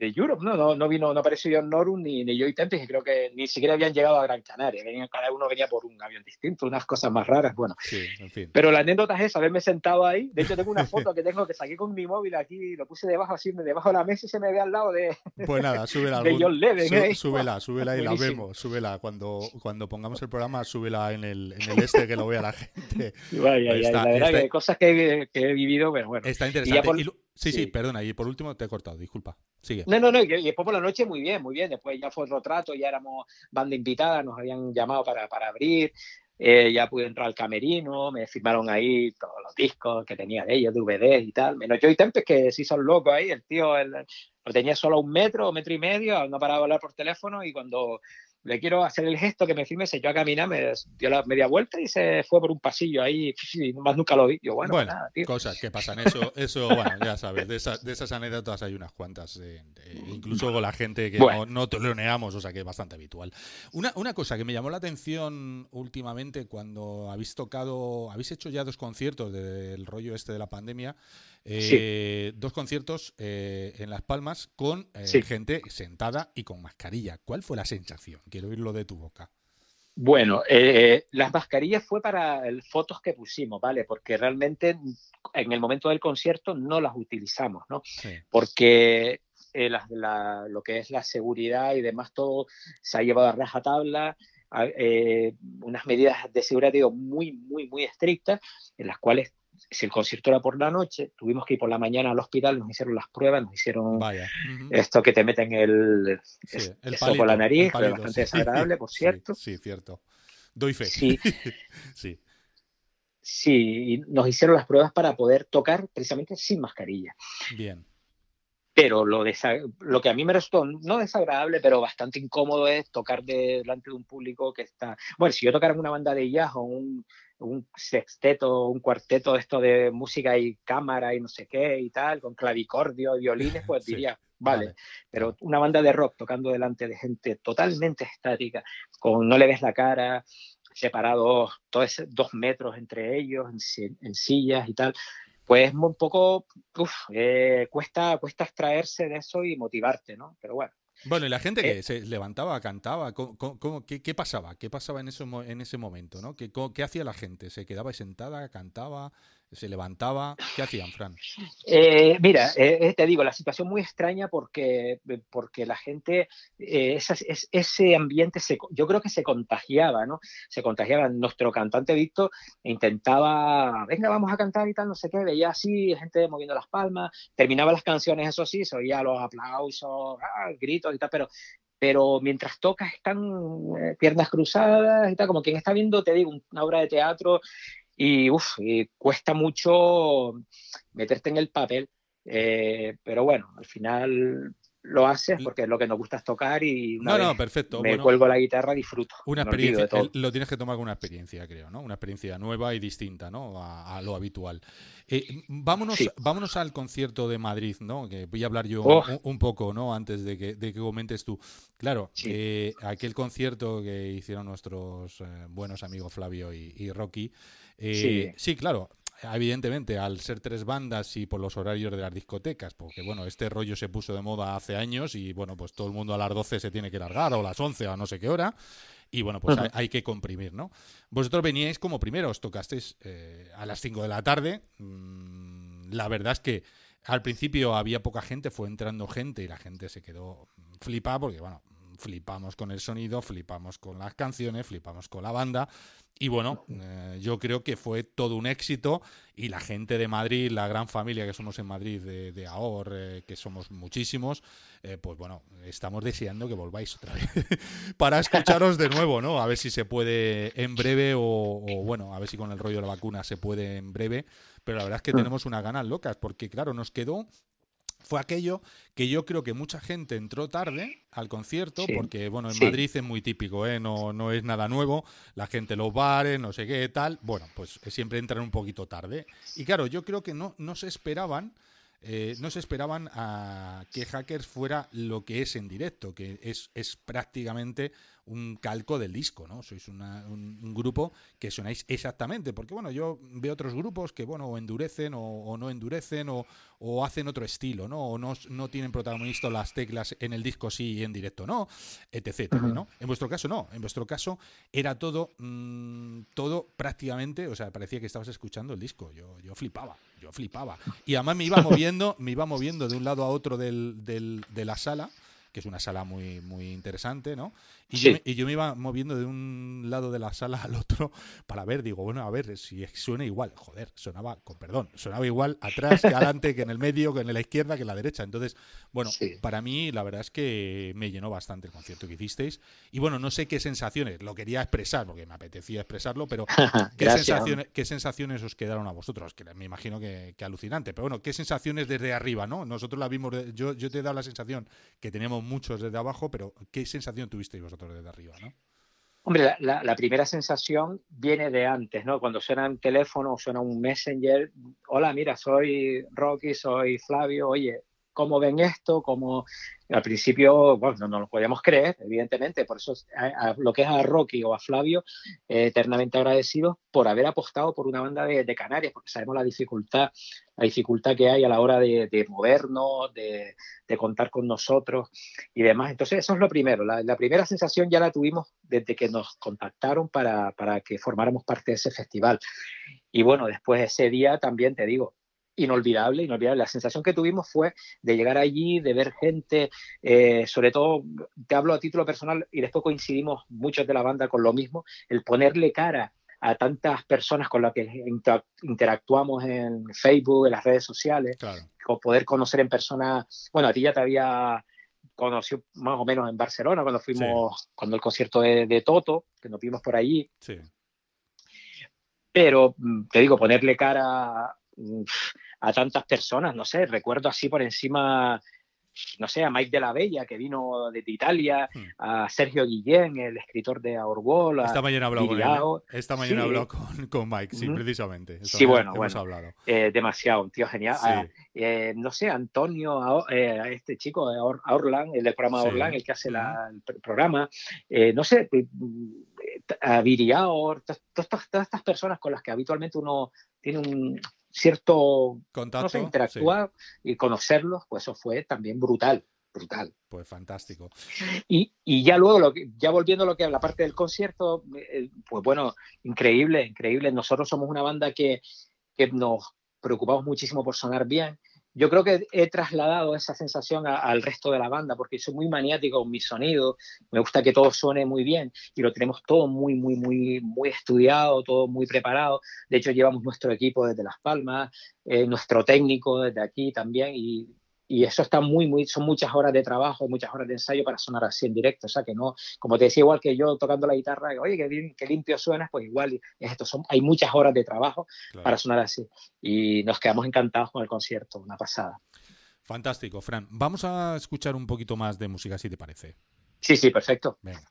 S3: de Europe, ¿no? No, no vino, no apareció John Norun ni, ni Joey Tempest, que creo que ni siquiera habían llegado a Gran Canaria. cada uno venía por un avión distinto, unas cosas más raras, bueno. Sí, en fin. Pero la anécdota es esa, haberme sentado ahí. De hecho, tengo una foto que tengo que saqué con mi móvil aquí, lo puse debajo, así, debajo de la mesa y se me ve al lado de.
S2: Pues nada, súbela. de John Leven, ¿eh? Súbela, súbela y la vemos, súbela. Cuando, cuando pongamos el programa, súbela en el, en el este que lo vea la gente.
S3: Vaya, la verdad que hay cosas que he, vivido, pero bueno.
S2: Está interesante. Sí, sí, perdona, y por último te he cortado, disculpa. Sigue.
S3: No, no, no, y después por la noche muy bien, muy bien. Después ya fue otro trato, ya éramos banda invitada, nos habían llamado para, para abrir, eh, ya pude entrar al camerino, me firmaron ahí todos los discos que tenía de ellos, DVDs y tal. Menos yo y Tempes, que sí son locos ahí, el tío lo tenía solo un metro, un metro y medio, no paraba de hablar por teléfono y cuando le quiero hacer el gesto que me firme, se echó a caminar, me dio la media vuelta y se fue por un pasillo ahí, y más nunca lo vi. Yo, bueno,
S2: bueno nada, tío. cosas que pasan, eso, eso bueno, ya sabes, de, de esas anécdotas hay unas cuantas, eh, incluso con la gente que no, no tolereamos, o sea que es bastante habitual. Una, una cosa que me llamó la atención últimamente cuando habéis tocado, habéis hecho ya dos conciertos del rollo este de la pandemia, eh, dos conciertos eh, en Las Palmas con eh, gente sentada y con mascarilla. ¿Cuál fue la sensación? Quiero oírlo de tu boca.
S3: Bueno, las mascarillas fue para fotos que pusimos, ¿vale? Porque realmente en el momento del concierto no las utilizamos, ¿no? Porque lo que es la seguridad y demás, todo se ha llevado a rajatabla. unas medidas de seguridad digo, muy, muy, muy estrictas, en las cuales si el concierto era por la noche, tuvimos que ir por la mañana al hospital, nos hicieron las pruebas, nos hicieron esto que te meten el, el por la nariz, fue bastante desagradable, por cierto.
S2: Sí, cierto. Doy fe.
S3: Sí. sí. Sí, y nos hicieron las pruebas para poder tocar precisamente sin mascarilla.
S2: Bien.
S3: Pero lo, lo que a mí me resultó no desagradable, pero bastante incómodo es tocar delante de un público que está. Bueno, si yo tocara en una banda de jazz o un un sexteto, un cuarteto de esto de música y cámara y no sé qué y tal, con clavicordio y violines, pues diría, vale. Pero una banda de rock tocando delante de gente totalmente estática, con no le ves la cara, separados todos dos metros entre ellos, en, sillas y tal, pues un poco, eh, cuesta, cuesta extraerse de eso y motivarte, ¿no? Pero bueno.
S2: Bueno, y la gente que eh, se levantaba, cantaba, qué, pasaba? ¿Qué pasaba en ese, en ese momento? ¿no? ¿Qué, ¿Qué, hacía la gente? ¿Se quedaba sentada, cantaba? Se levantaba. ¿Qué hacían, Fran?
S3: Eh, mira, eh, eh, te digo, la situación muy extraña porque, porque la gente, ese ambiente, yo creo que se contagiaba, ¿no? Se contagiaba. Nuestro cantante Víctor intentaba, venga, vamos a cantar y tal, no sé qué, veía así, gente moviendo las palmas, terminaba las canciones, eso sí, se oía los aplausos, ah, gritos y tal, pero pero mientras tocas están piernas cruzadas y tal, como quien está viendo, te digo, una obra de teatro y, uf, cuesta mucho meterte en el papel, eh, pero bueno, al final lo haces porque es lo que nos gusta es tocar y
S2: no, no, perfecto.
S3: me cuelgo la guitarra disfruto.
S2: Una experiencia, lo tienes que tomar como una experiencia, creo, ¿no? Una experiencia nueva y distinta, ¿no? A, lo habitual. Eh, vámonos, vámonos al concierto de Madrid, ¿no? Que voy a hablar yo oh. un, poco, ¿no? Antes de que, de que comentes tú. Claro, eh, aquel concierto que hicieron nuestros buenos amigos Flavio y Rocky, eh, sí. claro. Evidentemente, al ser tres bandas y por los horarios de las discotecas, porque bueno, este rollo se puso de moda hace años y bueno, pues todo el mundo a las 12 se tiene que largar o a las 11 o a no sé qué hora y bueno, pues hay, que comprimir, ¿no? Vosotros veníais como primeros, tocasteis eh, a las 5 de la tarde. Mm, la verdad es que al principio había poca gente, fue entrando gente y la gente se quedó flipada porque, bueno, flipamos con el sonido, flipamos con las canciones, flipamos con la banda. Y bueno, eh, yo creo que fue todo un éxito y la gente de Madrid, la gran familia que somos en Madrid de, de eh, que somos muchísimos, eh, pues bueno, estamos deseando que volváis otra vez para escucharos de nuevo, ¿no? A ver si se puede en breve o, o, bueno, a ver si con el rollo de la vacuna se puede en breve. Pero la verdad es que mm. tenemos unas ganas locas porque, claro, nos quedó fue aquello que yo creo que mucha gente entró tarde al concierto,
S3: Sí,
S2: porque bueno, en
S3: sí.
S2: Madrid es muy típico, ¿eh? no, no es nada nuevo, la gente en los bares, no sé qué, tal, bueno, pues eh, siempre entran un poquito tarde. Y claro, yo creo que no, no se esperaban, eh, no se esperaban a que Hackers fuera lo que es en directo, que es, es prácticamente un calco del disco, ¿no? Sois una- un, un grupo que sonáis exactamente, porque bueno, yo veo otros grupos que bueno, o endurecen o, o no endurecen o, o hacen otro estilo, ¿no? O no, no tienen protagonistas las teclas en el disco sí y en directo no, etc. ¿no? En vuestro caso no, en vuestro caso era todo, mm, todo prácticamente, o sea, parecía que estabas escuchando el disco, yo, yo flipaba, yo flipaba. Y además me iba moviendo, me iba moviendo de un lado a otro del, del- de la sala, que es una sala muy, muy interesante, ¿no? Y,
S3: Sí.
S2: yo, me- y yo me iba moviendo de un lado de la sala al otro para ver, digo, bueno, a ver si suena igual. Joder, sonaba, con perdón, sonaba igual atrás que adelante, que en el medio, que en la izquierda, que en la derecha. Entonces, bueno,
S3: Sí.
S2: para mí la verdad es que me llenó bastante el concierto que hicisteis. Y bueno, no sé qué sensaciones, lo quería expresar, porque me apetecía expresarlo, pero ¿qué,
S3: Gracias.
S2: sensaciones, ¿qué sensaciones os quedaron a vosotros? Que me imagino que, que alucinante, pero bueno, ¿qué sensaciones desde arriba, no? Nosotros la vimos, yo, yo te he dado la sensación que teníamos muchos desde abajo, pero ¿qué sensación tuvisteis vosotros desde arriba, no?
S3: Hombre, la, la- primera sensación viene de antes, ¿no? Cuando suena un teléfono suena un messenger, hola, mira, soy Rocky, soy Flavio, oye, ¿cómo ven esto? ¿Cómo... Al principio, no, no lo podíamos creer, evidentemente, por eso lo que es a Rocky o a Flavio, eh, eternamente agradecidos por haber apostado por una banda de, Canarias, porque sabemos la dificultad, la dificultad que hay a la hora de, movernos, de, contar con nosotros y demás. Entonces, eso es lo primero. La, la primera sensación ya la tuvimos desde que nos contactaron para, para que formáramos parte de ese festival. Y bueno, después de ese día también te digo, inolvidable, inolvidable. La sensación que tuvimos fue de llegar allí, de ver gente, eh, sobre todo, te hablo a título personal y después coincidimos muchos de la banda con lo mismo, el ponerle cara a tantas personas con las que inter- interactuamos en Facebook, en las redes sociales,
S2: Claro.
S3: o poder conocer en persona, bueno, a ti ya te había conocido más o menos en Barcelona cuando fuimos, cuando el concierto de, de Toto, que nos vimos por allí,
S2: Sí.
S3: pero mm, te digo, ponerle cara mm, a tantas personas, no sé, recuerdo así por encima, no sé, a Mike de la Bella, que vino desde Italia,
S2: Hmm.
S3: a Sergio Guillén, el escritor de a
S2: Esta mañana hablado con él. ¿eh? Esta mañana
S3: Sí.
S2: hablado con, con Mike, sí, precisamente. Esta
S3: Sí, bueno,
S2: hemos
S3: bueno.
S2: hablado.
S3: eh, demasiado, un tío genial.
S2: Sí.
S3: A- eh, no sé, Antonio, a, eh, a este chico, a, Or- a Orlan, el del programa
S2: Sí.
S3: Orlan, el que hace la- el pr- programa, no sé, a to- todas estas personas con las que habitualmente uno tiene un cierto,
S2: Contacto.
S3: no sé,
S2: sí.
S3: interactuar y conocerlos, pues eso fue también brutal, brutal.
S2: Pues fantástico.
S3: Y, y ya luego, lo que, ya volviendo a lo que a la parte del concierto, eh, pues bueno, increíble, increíble. Nosotros somos una banda que, que nos preocupamos muchísimo por sonar bien. Yo creo que he trasladado esa sensación a- al resto de la banda porque soy muy maniático con mi sonido, me gusta que todo suene muy bien y lo tenemos todo muy, muy, muy, muy estudiado, todo muy preparado. De hecho, llevamos nuestro equipo desde Las Palmas, eh, nuestro técnico desde aquí también y, y eso está muy, muy, son muchas horas de trabajo, muchas horas de ensayo para sonar así en directo. O sea que no, como te decía, igual que yo tocando la guitarra, oye, qué, bien, qué limpio suenas, pues igual es esto. Son, hay muchas horas de trabajo
S2: Claro.
S3: para sonar así. Y nos quedamos encantados con el concierto, una pasada.
S2: Fantástico, Fran. Vamos a escuchar un poquito más de música, si te parece.
S3: Sí, sí, perfecto.
S2: Venga.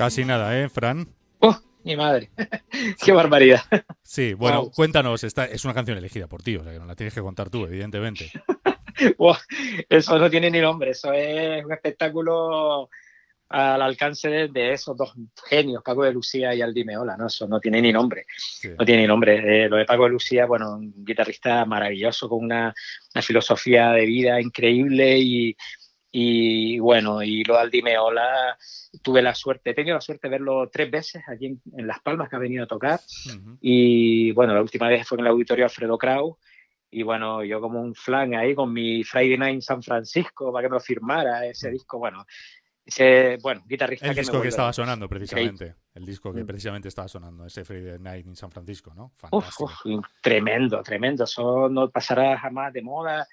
S2: Casi nada, ¿eh, Fran?
S3: ¡Oh, mi madre! ¡Qué barbaridad!
S2: Sí, bueno, cuéntanos, esta es una canción elegida por ti, o sea que no la tienes que contar tú, evidentemente.
S3: eso no tiene ni nombre, eso es un espectáculo al alcance de, esos dos genios, Paco de Lucía y Aldi Meola, ¿no? Eso no tiene ni nombre, no tiene ni nombre. Eh, lo de Paco de Lucía, bueno, un guitarrista maravilloso con una, filosofía de vida increíble y, y, bueno, y lo de Aldi Meola, tuve la suerte, he tenido la suerte de verlo tres veces aquí en, Las Palmas que ha venido a tocar. Y bueno, la última vez fue en el auditorio Alfredo Kraus y bueno, yo como un flan ahí con mi Friday Night en San Francisco para que me lo firmara ese disco, bueno, ese, bueno, guitarrista
S2: el disco que estaba sonando precisamente, el disco que mm. precisamente estaba sonando, ese Friday Night in San Francisco, ¿no?
S3: Fantástico. tremendo, tremendo, eso no pasará jamás de moda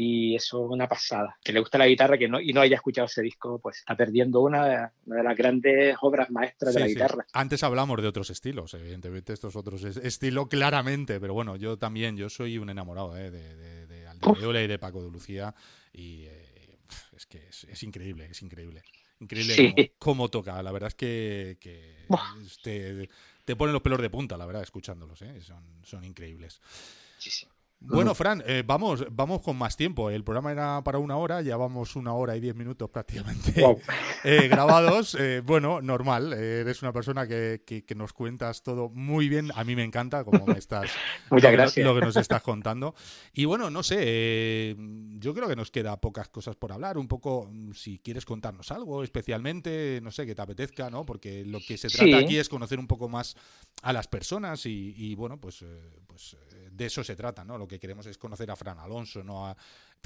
S3: y eso es una pasada. Que le gusta la guitarra que no, y no haya escuchado ese disco, pues está perdiendo una de, las grandes obras maestras de la guitarra.
S2: Antes hablamos de otros estilos, evidentemente estos otros es, estilo claramente, pero bueno, yo también, yo soy un enamorado ¿eh? de, de, de y de Paco de Lucía y eh, es que es, increíble, es increíble. Increíble cómo, toca. La verdad es que, te, te, ponen los pelos de punta, la verdad, escuchándolos. ¿eh? Son, son increíbles. Sí, sí. Bueno, Fran, eh, vamos, vamos con más tiempo. El programa era para una hora, ya vamos una hora y diez minutos prácticamente eh, grabados. Eh, bueno, normal. eres una persona que, que, nos cuentas todo muy bien. A mí me encanta como me estás
S3: Muchas gracias.
S2: lo que nos estás contando. Y bueno, no sé, yo creo que nos queda pocas cosas por hablar. Un poco, mm, si quieres contarnos algo especialmente, no sé, que te apetezca, ¿no? Porque lo que se trata aquí es conocer un poco más a las personas y, y bueno, pues, pues de eso se trata, ¿no? Lo que queremos es conocer a Fran Alonso, ¿no?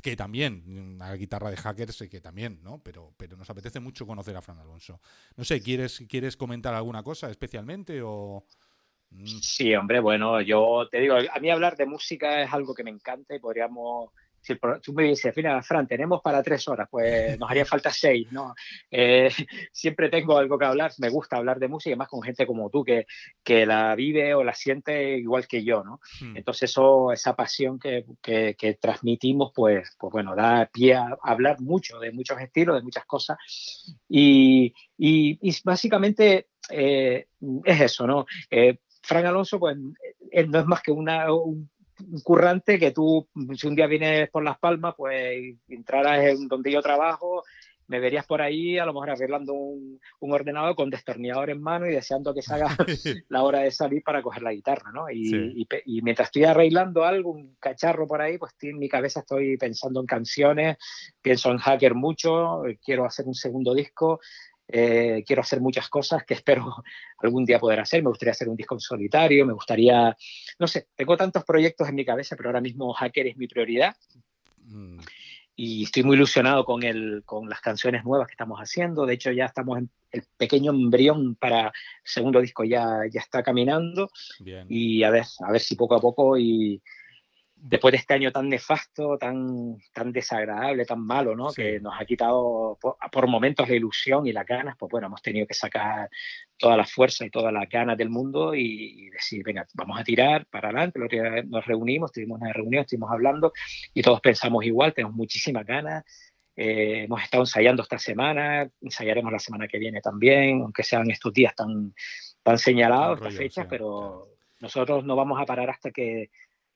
S2: que también, a la guitarra de hackers, que también, ¿no? Pero, pero nos apetece mucho conocer a Fran Alonso. No sé, ¿quieres, ¿quieres comentar alguna cosa especialmente o...?
S3: Mm. Sí, hombre, bueno, yo te digo, a mí hablar de música es algo que me encanta y podríamos si tú me dices, mira, Fran, tenemos para tres horas, pues nos haría falta seis, ¿no? Eh, siempre tengo algo que hablar, me gusta hablar de música, y más con gente como tú, que, que la vive o la siente igual que yo, ¿no? Hmm. Entonces, eso, esa pasión que, que, transmitimos, pues, pues bueno, da pie a hablar mucho de muchos estilos, de muchas cosas. Y, y, básicamente eh, es eso, ¿no? Eh, Fran Alonso, pues, él no es más que una, un un currante que tú, si un día vienes por Las Palmas, pues entrarás en donde yo trabajo, me verías por ahí, a lo mejor arreglando un, ordenador con destornillador en mano y deseando que salga la hora de salir para coger la guitarra, ¿no? Y, mientras estoy arreglando algo, un cacharro por ahí, pues en mi cabeza estoy pensando en canciones, pienso en hacker mucho, quiero hacer un segundo disco, eh, quiero hacer muchas cosas que espero algún día poder hacer. Me gustaría hacer un disco en solitario, me gustaría, no sé, tengo tantos proyectos en mi cabeza, pero ahora mismo Hacker es mi prioridad. Mm. Y estoy muy ilusionado con, el, con las canciones nuevas que estamos haciendo. De hecho, ya estamos en el pequeño embrión para el segundo disco, ya, ya está caminando. Y a ver, a ver si poco a poco y, después de este año tan nefasto, tan, tan desagradable, tan malo, ¿no? Que nos ha quitado por, momentos la ilusión y las ganas, pues bueno, hemos tenido que sacar toda la fuerza y todas las ganas del mundo y, decir, venga, vamos a tirar para adelante. Nos reunimos, tuvimos una reunión, estuvimos hablando y todos pensamos igual, tenemos muchísimas ganas. Eh, hemos estado ensayando esta semana, ensayaremos la semana que viene también, aunque sean estos días tan, tan señalados, estas fechas, pero nosotros no vamos a parar hasta que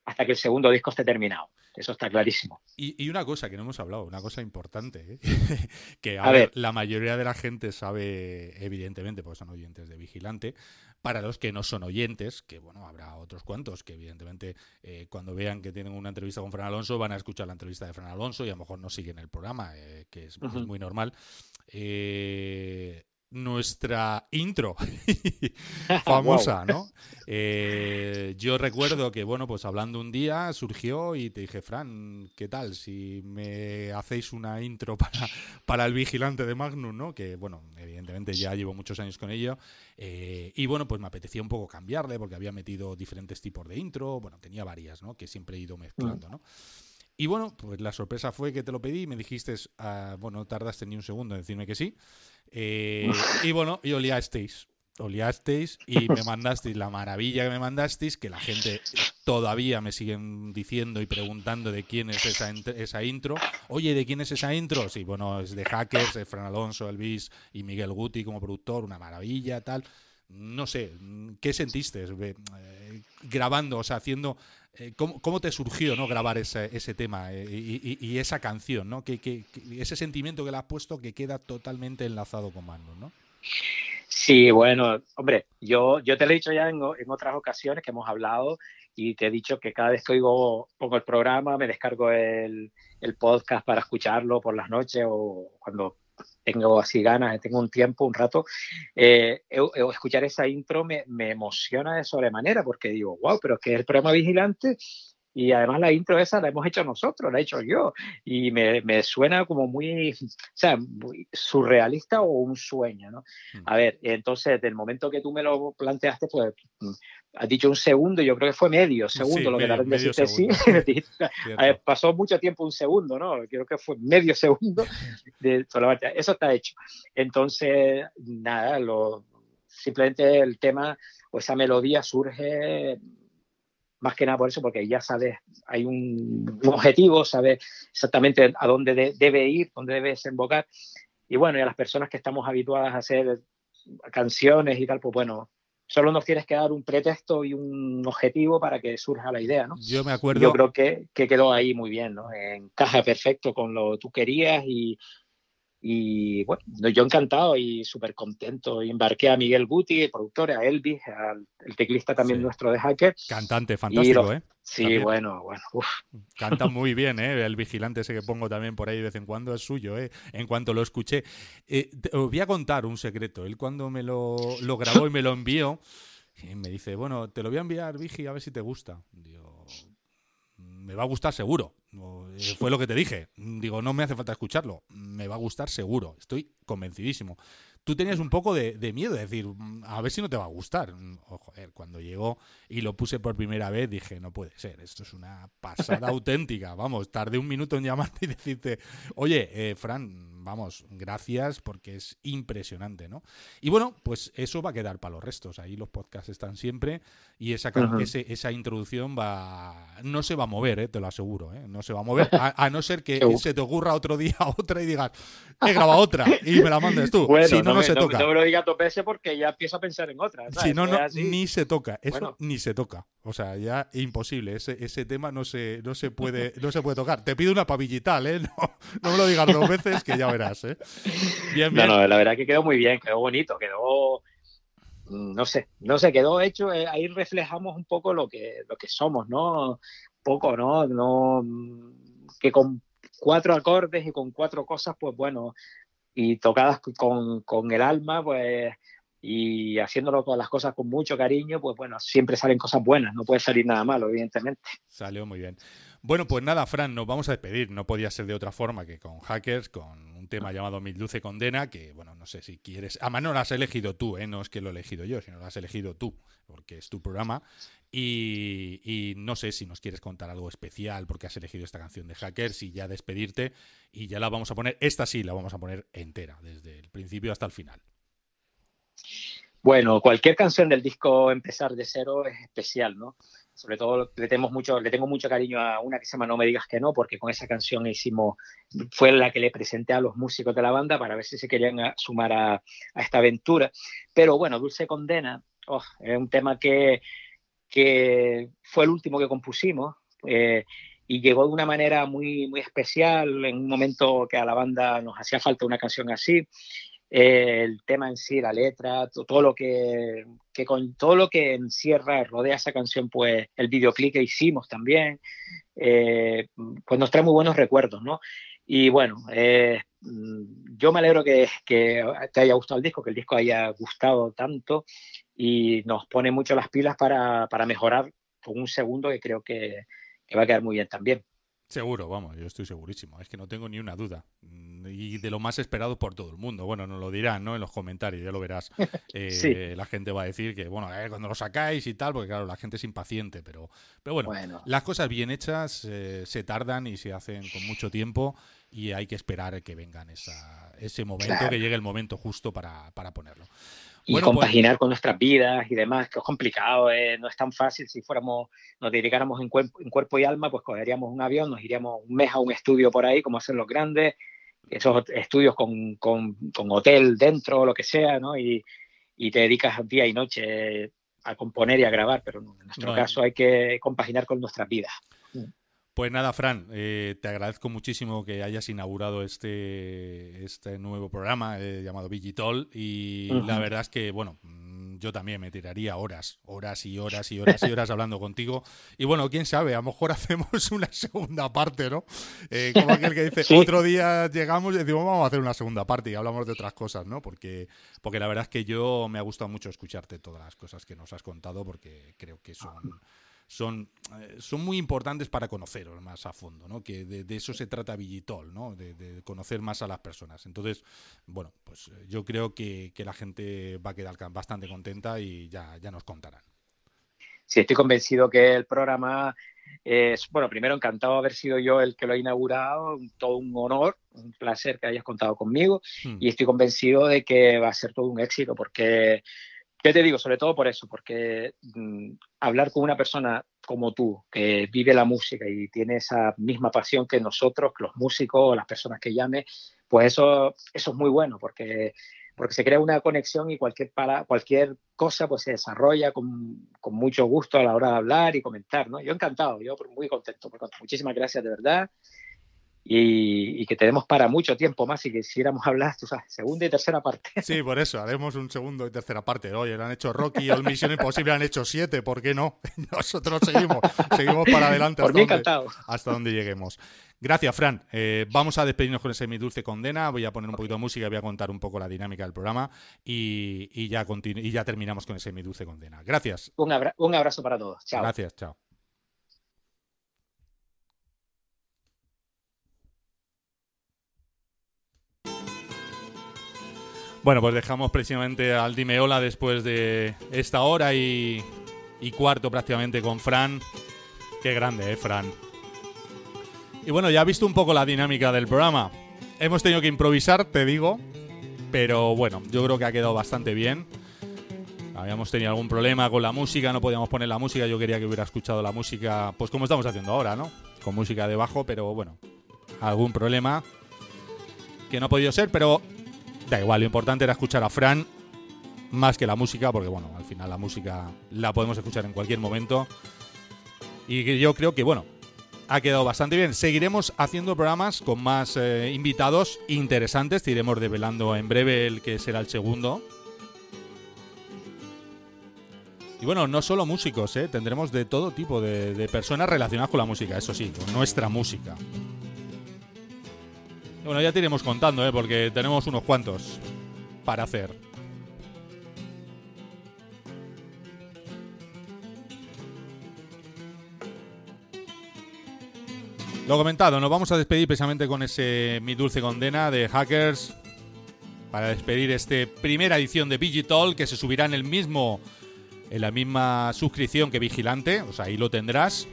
S3: hasta que el segundo disco esté terminado. Eso está clarísimo.
S2: Y, una cosa que no hemos hablado, una cosa importante, ¿eh? que a, ver, la mayoría de la gente sabe, evidentemente, porque son oyentes de Vigilante, para los que no son oyentes, que bueno, habrá otros cuantos que evidentemente eh, cuando vean que tienen una entrevista con Fran Alonso van a escuchar la entrevista de Fran Alonso y a lo mejor no siguen el programa, eh, que es, es, muy normal. Eh, nuestra intro famosa, ¿no? Eh, yo recuerdo que, bueno, pues hablando un día surgió y te dije, Fran, ¿qué tal si me hacéis una intro para, para el vigilante de Magnum, ¿no? Que, bueno, evidentemente ya llevo muchos años con ello. Eh, y bueno, pues me apetecía un poco cambiarle porque había metido diferentes tipos de intro, bueno, tenía varias, ¿no? Que siempre he ido mezclando, mm. ¿no? Y bueno, pues la sorpresa fue que te lo pedí y me dijiste, uh, bueno, no tardaste ni un segundo en decirme que sí. Eh, y bueno, y Stace. oliasteis y me mandasteis la maravilla que me mandasteis, que la gente todavía me siguen diciendo y preguntando de quién es esa, esa intro. Oye, ¿de quién es esa intro? Sí, bueno, es de Hackers, Fran Alonso, Elvis y Miguel Guti como productor, una maravilla, tal. No sé, ¿qué sentiste eh, grabando, o sea, haciendo... Eh, ¿cómo, te surgió no grabar ese, ese tema eh, y, esa canción, ¿no? Ese sentimiento que le has puesto que queda totalmente enlazado con Manu, ¿no?
S3: Sí, bueno, hombre, yo, yo te lo he dicho ya en, otras ocasiones que hemos hablado y te he dicho que cada vez que oigo, pongo el programa, me descargo el, podcast para escucharlo por las noches o cuando tengo así ganas, tengo un tiempo, un rato, eh, escuchar esa intro me, me, emociona de sobremanera porque digo, wow, pero es que el programa Vigilante y además la intro esa la hemos hecho nosotros, la he hecho yo. Y me, me suena como muy, o sea, muy surrealista o un sueño, ¿no? Mm. A ver, entonces, del momento que tú me lo planteaste, pues mm, has dicho un segundo, yo creo que fue medio segundo lo que la deciste sí. pasó mucho tiempo un segundo, ¿no? Creo que fue medio segundo de Eso está hecho. Entonces, nada, lo, simplemente el tema o esa melodía surge más que nada por eso, porque ya sabes, hay un, objetivo, sabes exactamente a dónde debe ir, dónde debe desembocar. Y bueno, y a las personas que estamos habituadas a hacer canciones y tal, pues bueno, solo nos tienes que dar un pretexto y un objetivo para que surja la idea, ¿no?
S2: Yo me acuerdo.
S3: Yo creo que, que quedó ahí muy bien, ¿no? Encaja perfecto con lo que tú querías y, y bueno, yo encantado y súper contento. Embarqué a Miguel Guti, el productor, a Elvis, al, el teclista también nuestro de Hacker.
S2: Cantante fantástico, ¿eh?
S3: Sí, bueno, bueno.
S2: Canta muy bien, ¿eh? El vigilante ese que pongo también por ahí de vez en cuando es suyo, ¿eh? En cuanto lo escuché. Eh, os voy a contar un secreto. Él cuando me lo, lo grabó y me lo envió, me dice, bueno, te lo voy a enviar, Vigi, a ver si te gusta. Digo, me va a gustar seguro. Eh, fue lo que te dije. Digo, no me hace falta escucharlo. Me va a gustar seguro. Estoy convencidísimo. Tú tenías un poco de, miedo de decir, mm, a ver si no te va a gustar. Ojo, cuando llegó y lo puse por primera vez, dije, no puede ser, esto es una pasada auténtica. Vamos, tardé un minuto en llamarte y decirte, oye, eh, Fran, vamos, gracias porque es impresionante, ¿no? Y bueno, pues eso va a quedar para los restos. Ahí los podcasts están siempre y esa, esa introducción va no se va a mover, ¿eh? te lo aseguro, ¿eh? no se va a mover, a, no ser que se te ocurra otro día otra y digas, he grabado otra y me la mandes tú. si no, no, se toca.
S3: No me lo digas dos veces porque ya empiezo a pensar en otra.
S2: Si no, no, ni se toca, eso ni se toca. O sea, ya imposible, ese, ese tema no se, no, se puede, no se puede tocar. Te pido una pavillital, ¿eh? No, no me lo digas dos veces que ya verás, ¿eh?
S3: Bien, bien. No, no, la verdad que quedó muy bien, quedó bonito, quedó, no sé, no sé, quedó hecho, eh, ahí reflejamos un poco lo que, lo que somos, ¿no? Poco, ¿no? No, que con cuatro acordes y con cuatro cosas, pues bueno, y tocadas con, con el alma, pues y haciéndolo todas las cosas con mucho cariño, pues bueno, siempre salen cosas buenas, no puede salir nada malo, evidentemente.
S2: Salió muy bien. Bueno, pues nada, Fran, nos vamos a despedir. No podía ser de otra forma que con Hackers, con un tema llamado Mil Dulce Condena, que bueno, no sé si quieres. Además, no lo has elegido tú, ¿eh? no es que lo he elegido yo, sino lo has elegido tú, porque es tu programa. Y, y, no sé si nos quieres contar algo especial porque has elegido esta canción de Hackers y ya despedirte. Y ya la vamos a poner, esta sí la vamos a poner entera, desde el principio hasta el final.
S3: Bueno, cualquier canción del disco Empezar de Cero es especial, ¿no? Sobre todo le, tenemos mucho, le tengo mucho cariño a una que se llama No me digas que no, porque con esa canción hicimos, fue la que le presenté a los músicos de la banda para ver si se querían sumar a, esta aventura. Pero bueno, Dulce Condena oh, es un tema que, que fue el último que compusimos. Eh, y llegó de una manera muy, muy especial, en un momento que a la banda nos hacía falta una canción así, el tema en sí, la letra, todo lo que, con todo lo que encierra, rodea esa canción, pues el videoclip que hicimos también, eh, pues nos trae muy buenos recuerdos, ¿no? Y bueno, eh, yo me alegro que, que, te haya gustado el disco, que el disco haya gustado tanto y nos pone mucho las pilas para, para mejorar con un segundo que creo que, que va a quedar muy bien también.
S2: Seguro, vamos, yo estoy segurísimo. Es que no tengo ni una duda. Y de lo más esperado por todo el mundo. Bueno, nos lo dirán, ¿no? En los comentarios, ya lo verás. Eh, la gente va a decir que, bueno, cuando lo sacáis y tal, porque claro, la gente es impaciente, pero, pero bueno, las cosas bien hechas eh, se tardan y se hacen con mucho tiempo y hay que esperar que vengan esa, ese momento, que llegue el momento justo para, para ponerlo.
S3: y pues compaginar con nuestras vidas y demás, que es complicado, eh, no es tan fácil. Si fuéramos, nos dedicáramos en cuerpo, en cuerpo y alma, pues cogeríamos un avión, nos iríamos un mes a un estudio por ahí, como hacen los grandes, esos estudios con, con, con hotel dentro, o lo que sea, ¿no? Y, y, te dedicas día y noche a componer y a grabar, pero en nuestro caso hay que compaginar con nuestras vidas.
S2: Pues nada, Fran, eh, te agradezco muchísimo que hayas inaugurado este, este nuevo programa eh, llamado Digitol y la verdad es que, bueno, mm, yo también me tiraría horas, horas y horas y horas y horas hablando contigo. Y bueno, quién sabe, a lo mejor hacemos una segunda parte, ¿no? Eh, como aquel que dice, otro día llegamos y decimos, vamos a hacer una segunda parte y hablamos de otras cosas, ¿no? Porque, porque la verdad es que yo me ha gustado mucho escucharte todas las cosas que nos has contado porque creo que son son, eh, son muy importantes para conoceros más a fondo, ¿no? Que de, eso se trata Villitol, ¿no? De, conocer más a las personas. Entonces, bueno, pues eh, yo creo que, la gente va a quedar bastante contenta y ya, ya nos contarán.
S3: Sí, estoy convencido que el programa es, bueno, primero encantado de haber sido yo el que lo ha inaugurado, todo un honor, un placer que hayas contado conmigo hmm. y estoy convencido de que va a ser todo un éxito porque ¿Qué te digo? Sobre todo por eso, porque mm, hablar con una persona como tú, que vive la música y tiene esa misma pasión que nosotros, los músicos o las personas que llame, pues eso, eso es muy bueno, porque, porque se crea una conexión y cualquier, para, cualquier cosa pues se desarrolla con, con, mucho gusto a la hora de hablar y comentar, ¿no? Yo encantado, yo muy contento, muchísimas gracias de verdad y, que tenemos para mucho tiempo más y que quisiéramos hablar, tú sabes, segunda y tercera parte.
S2: Sí, por eso, haremos un segundo y tercera parte. Oye, lo han hecho Rocky y el Misión Imposible, han hecho siete, ¿por qué no? Nosotros seguimos, seguimos para adelante
S3: hasta, donde,
S2: hasta donde lleguemos. Gracias, Fran. Eh, vamos a despedirnos con ese Mi Dulce Condena. Voy a poner un poquito de música, voy a contar un poco la dinámica del programa y, ya, y ya terminamos con ese Mi Dulce Condena. Gracias.
S3: Un, un abrazo para todos. Chao.
S2: Gracias, chao. Bueno, pues dejamos precisamente al Dimeola después de esta hora y, cuarto prácticamente con Fran. Qué grande, ¿eh, Fran? Y bueno, ya has visto un poco la dinámica del programa. Hemos tenido que improvisar, te digo, pero bueno, yo creo que ha quedado bastante bien. Habíamos tenido algún problema con la música, no podíamos poner la música, yo quería que hubiera escuchado la música, pues como estamos haciendo ahora, ¿no? Con música debajo, pero bueno, algún problema que no ha podido ser, pero Da igual, lo importante era escuchar a Fran más que la música, porque bueno, al final la música la podemos escuchar en cualquier momento. Y yo creo que bueno, ha quedado bastante bien. Seguiremos haciendo programas con más eh, invitados interesantes. Te iremos develando en breve el que será el segundo. Y bueno, no solo músicos, ¿eh? tendremos de todo tipo de, de personas relacionadas con la música, eso sí, con nuestra música. Bueno, ya te iremos contando, ¿eh? porque tenemos unos cuantos para hacer. Lo comentado, nos vamos a despedir precisamente con ese Mi Dulce Condena de Hackers para despedir esta primera edición de Digital que se subirá en el mismo en la misma suscripción que Vigilante, o sea, ahí lo tendrás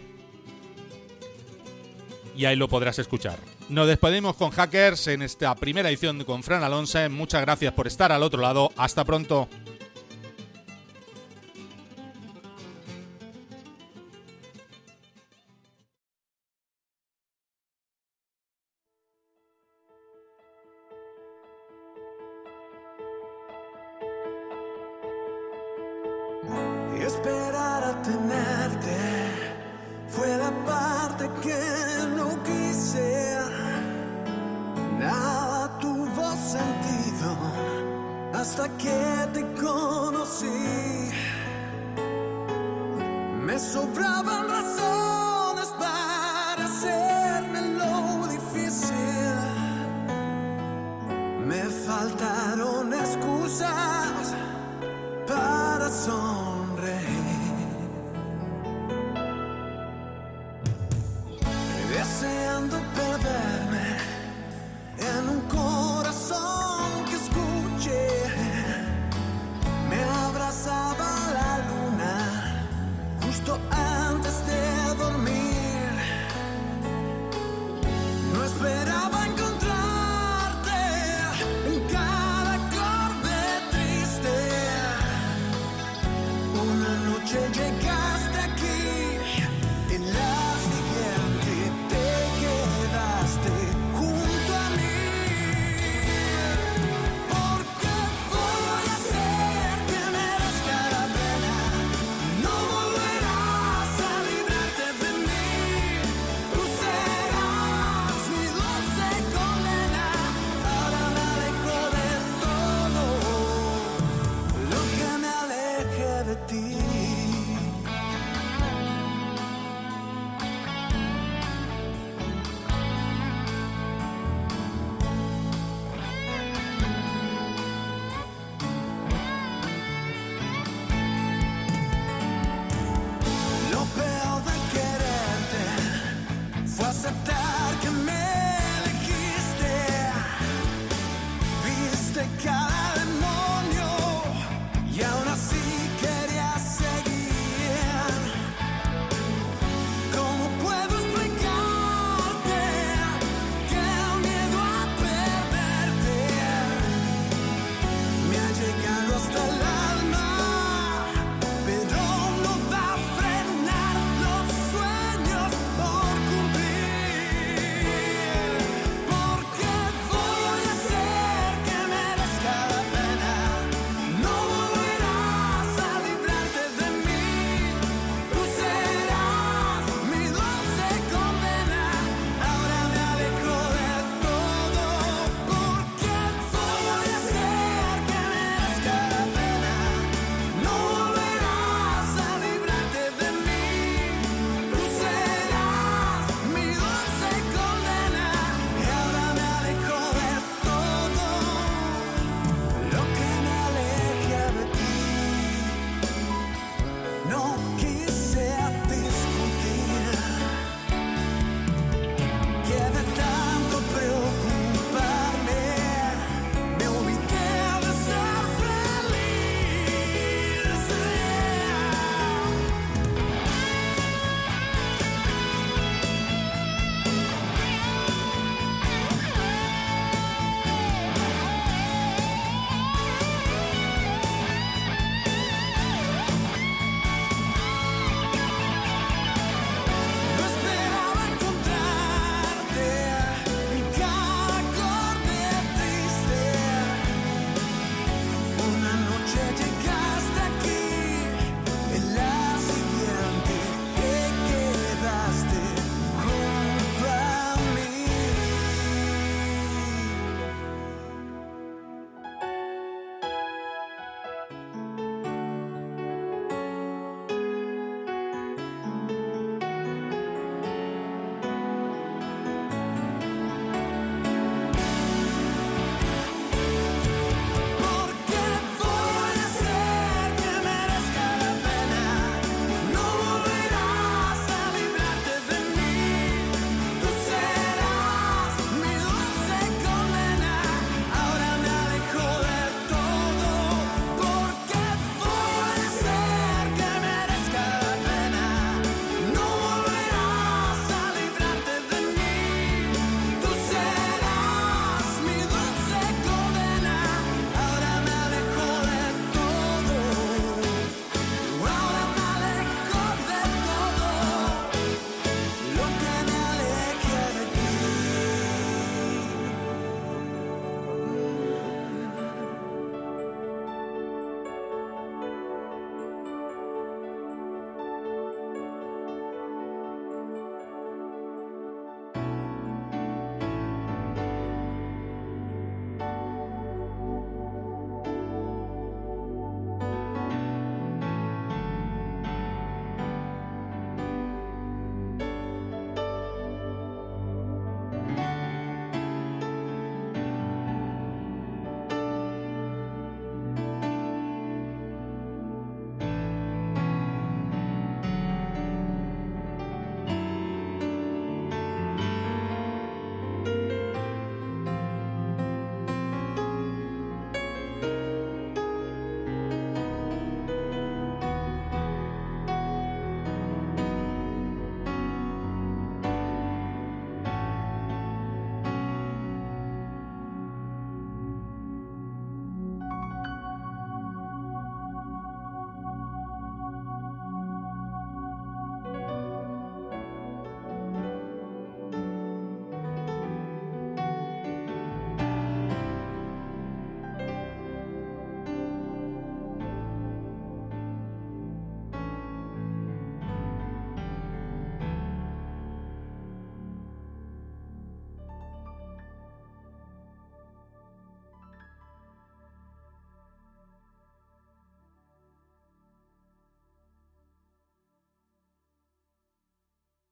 S2: y ahí lo podrás escuchar. Nos despedimos con Hackers en esta primera edición con Fran Alonso. Muchas gracias por estar al otro lado. Hasta pronto.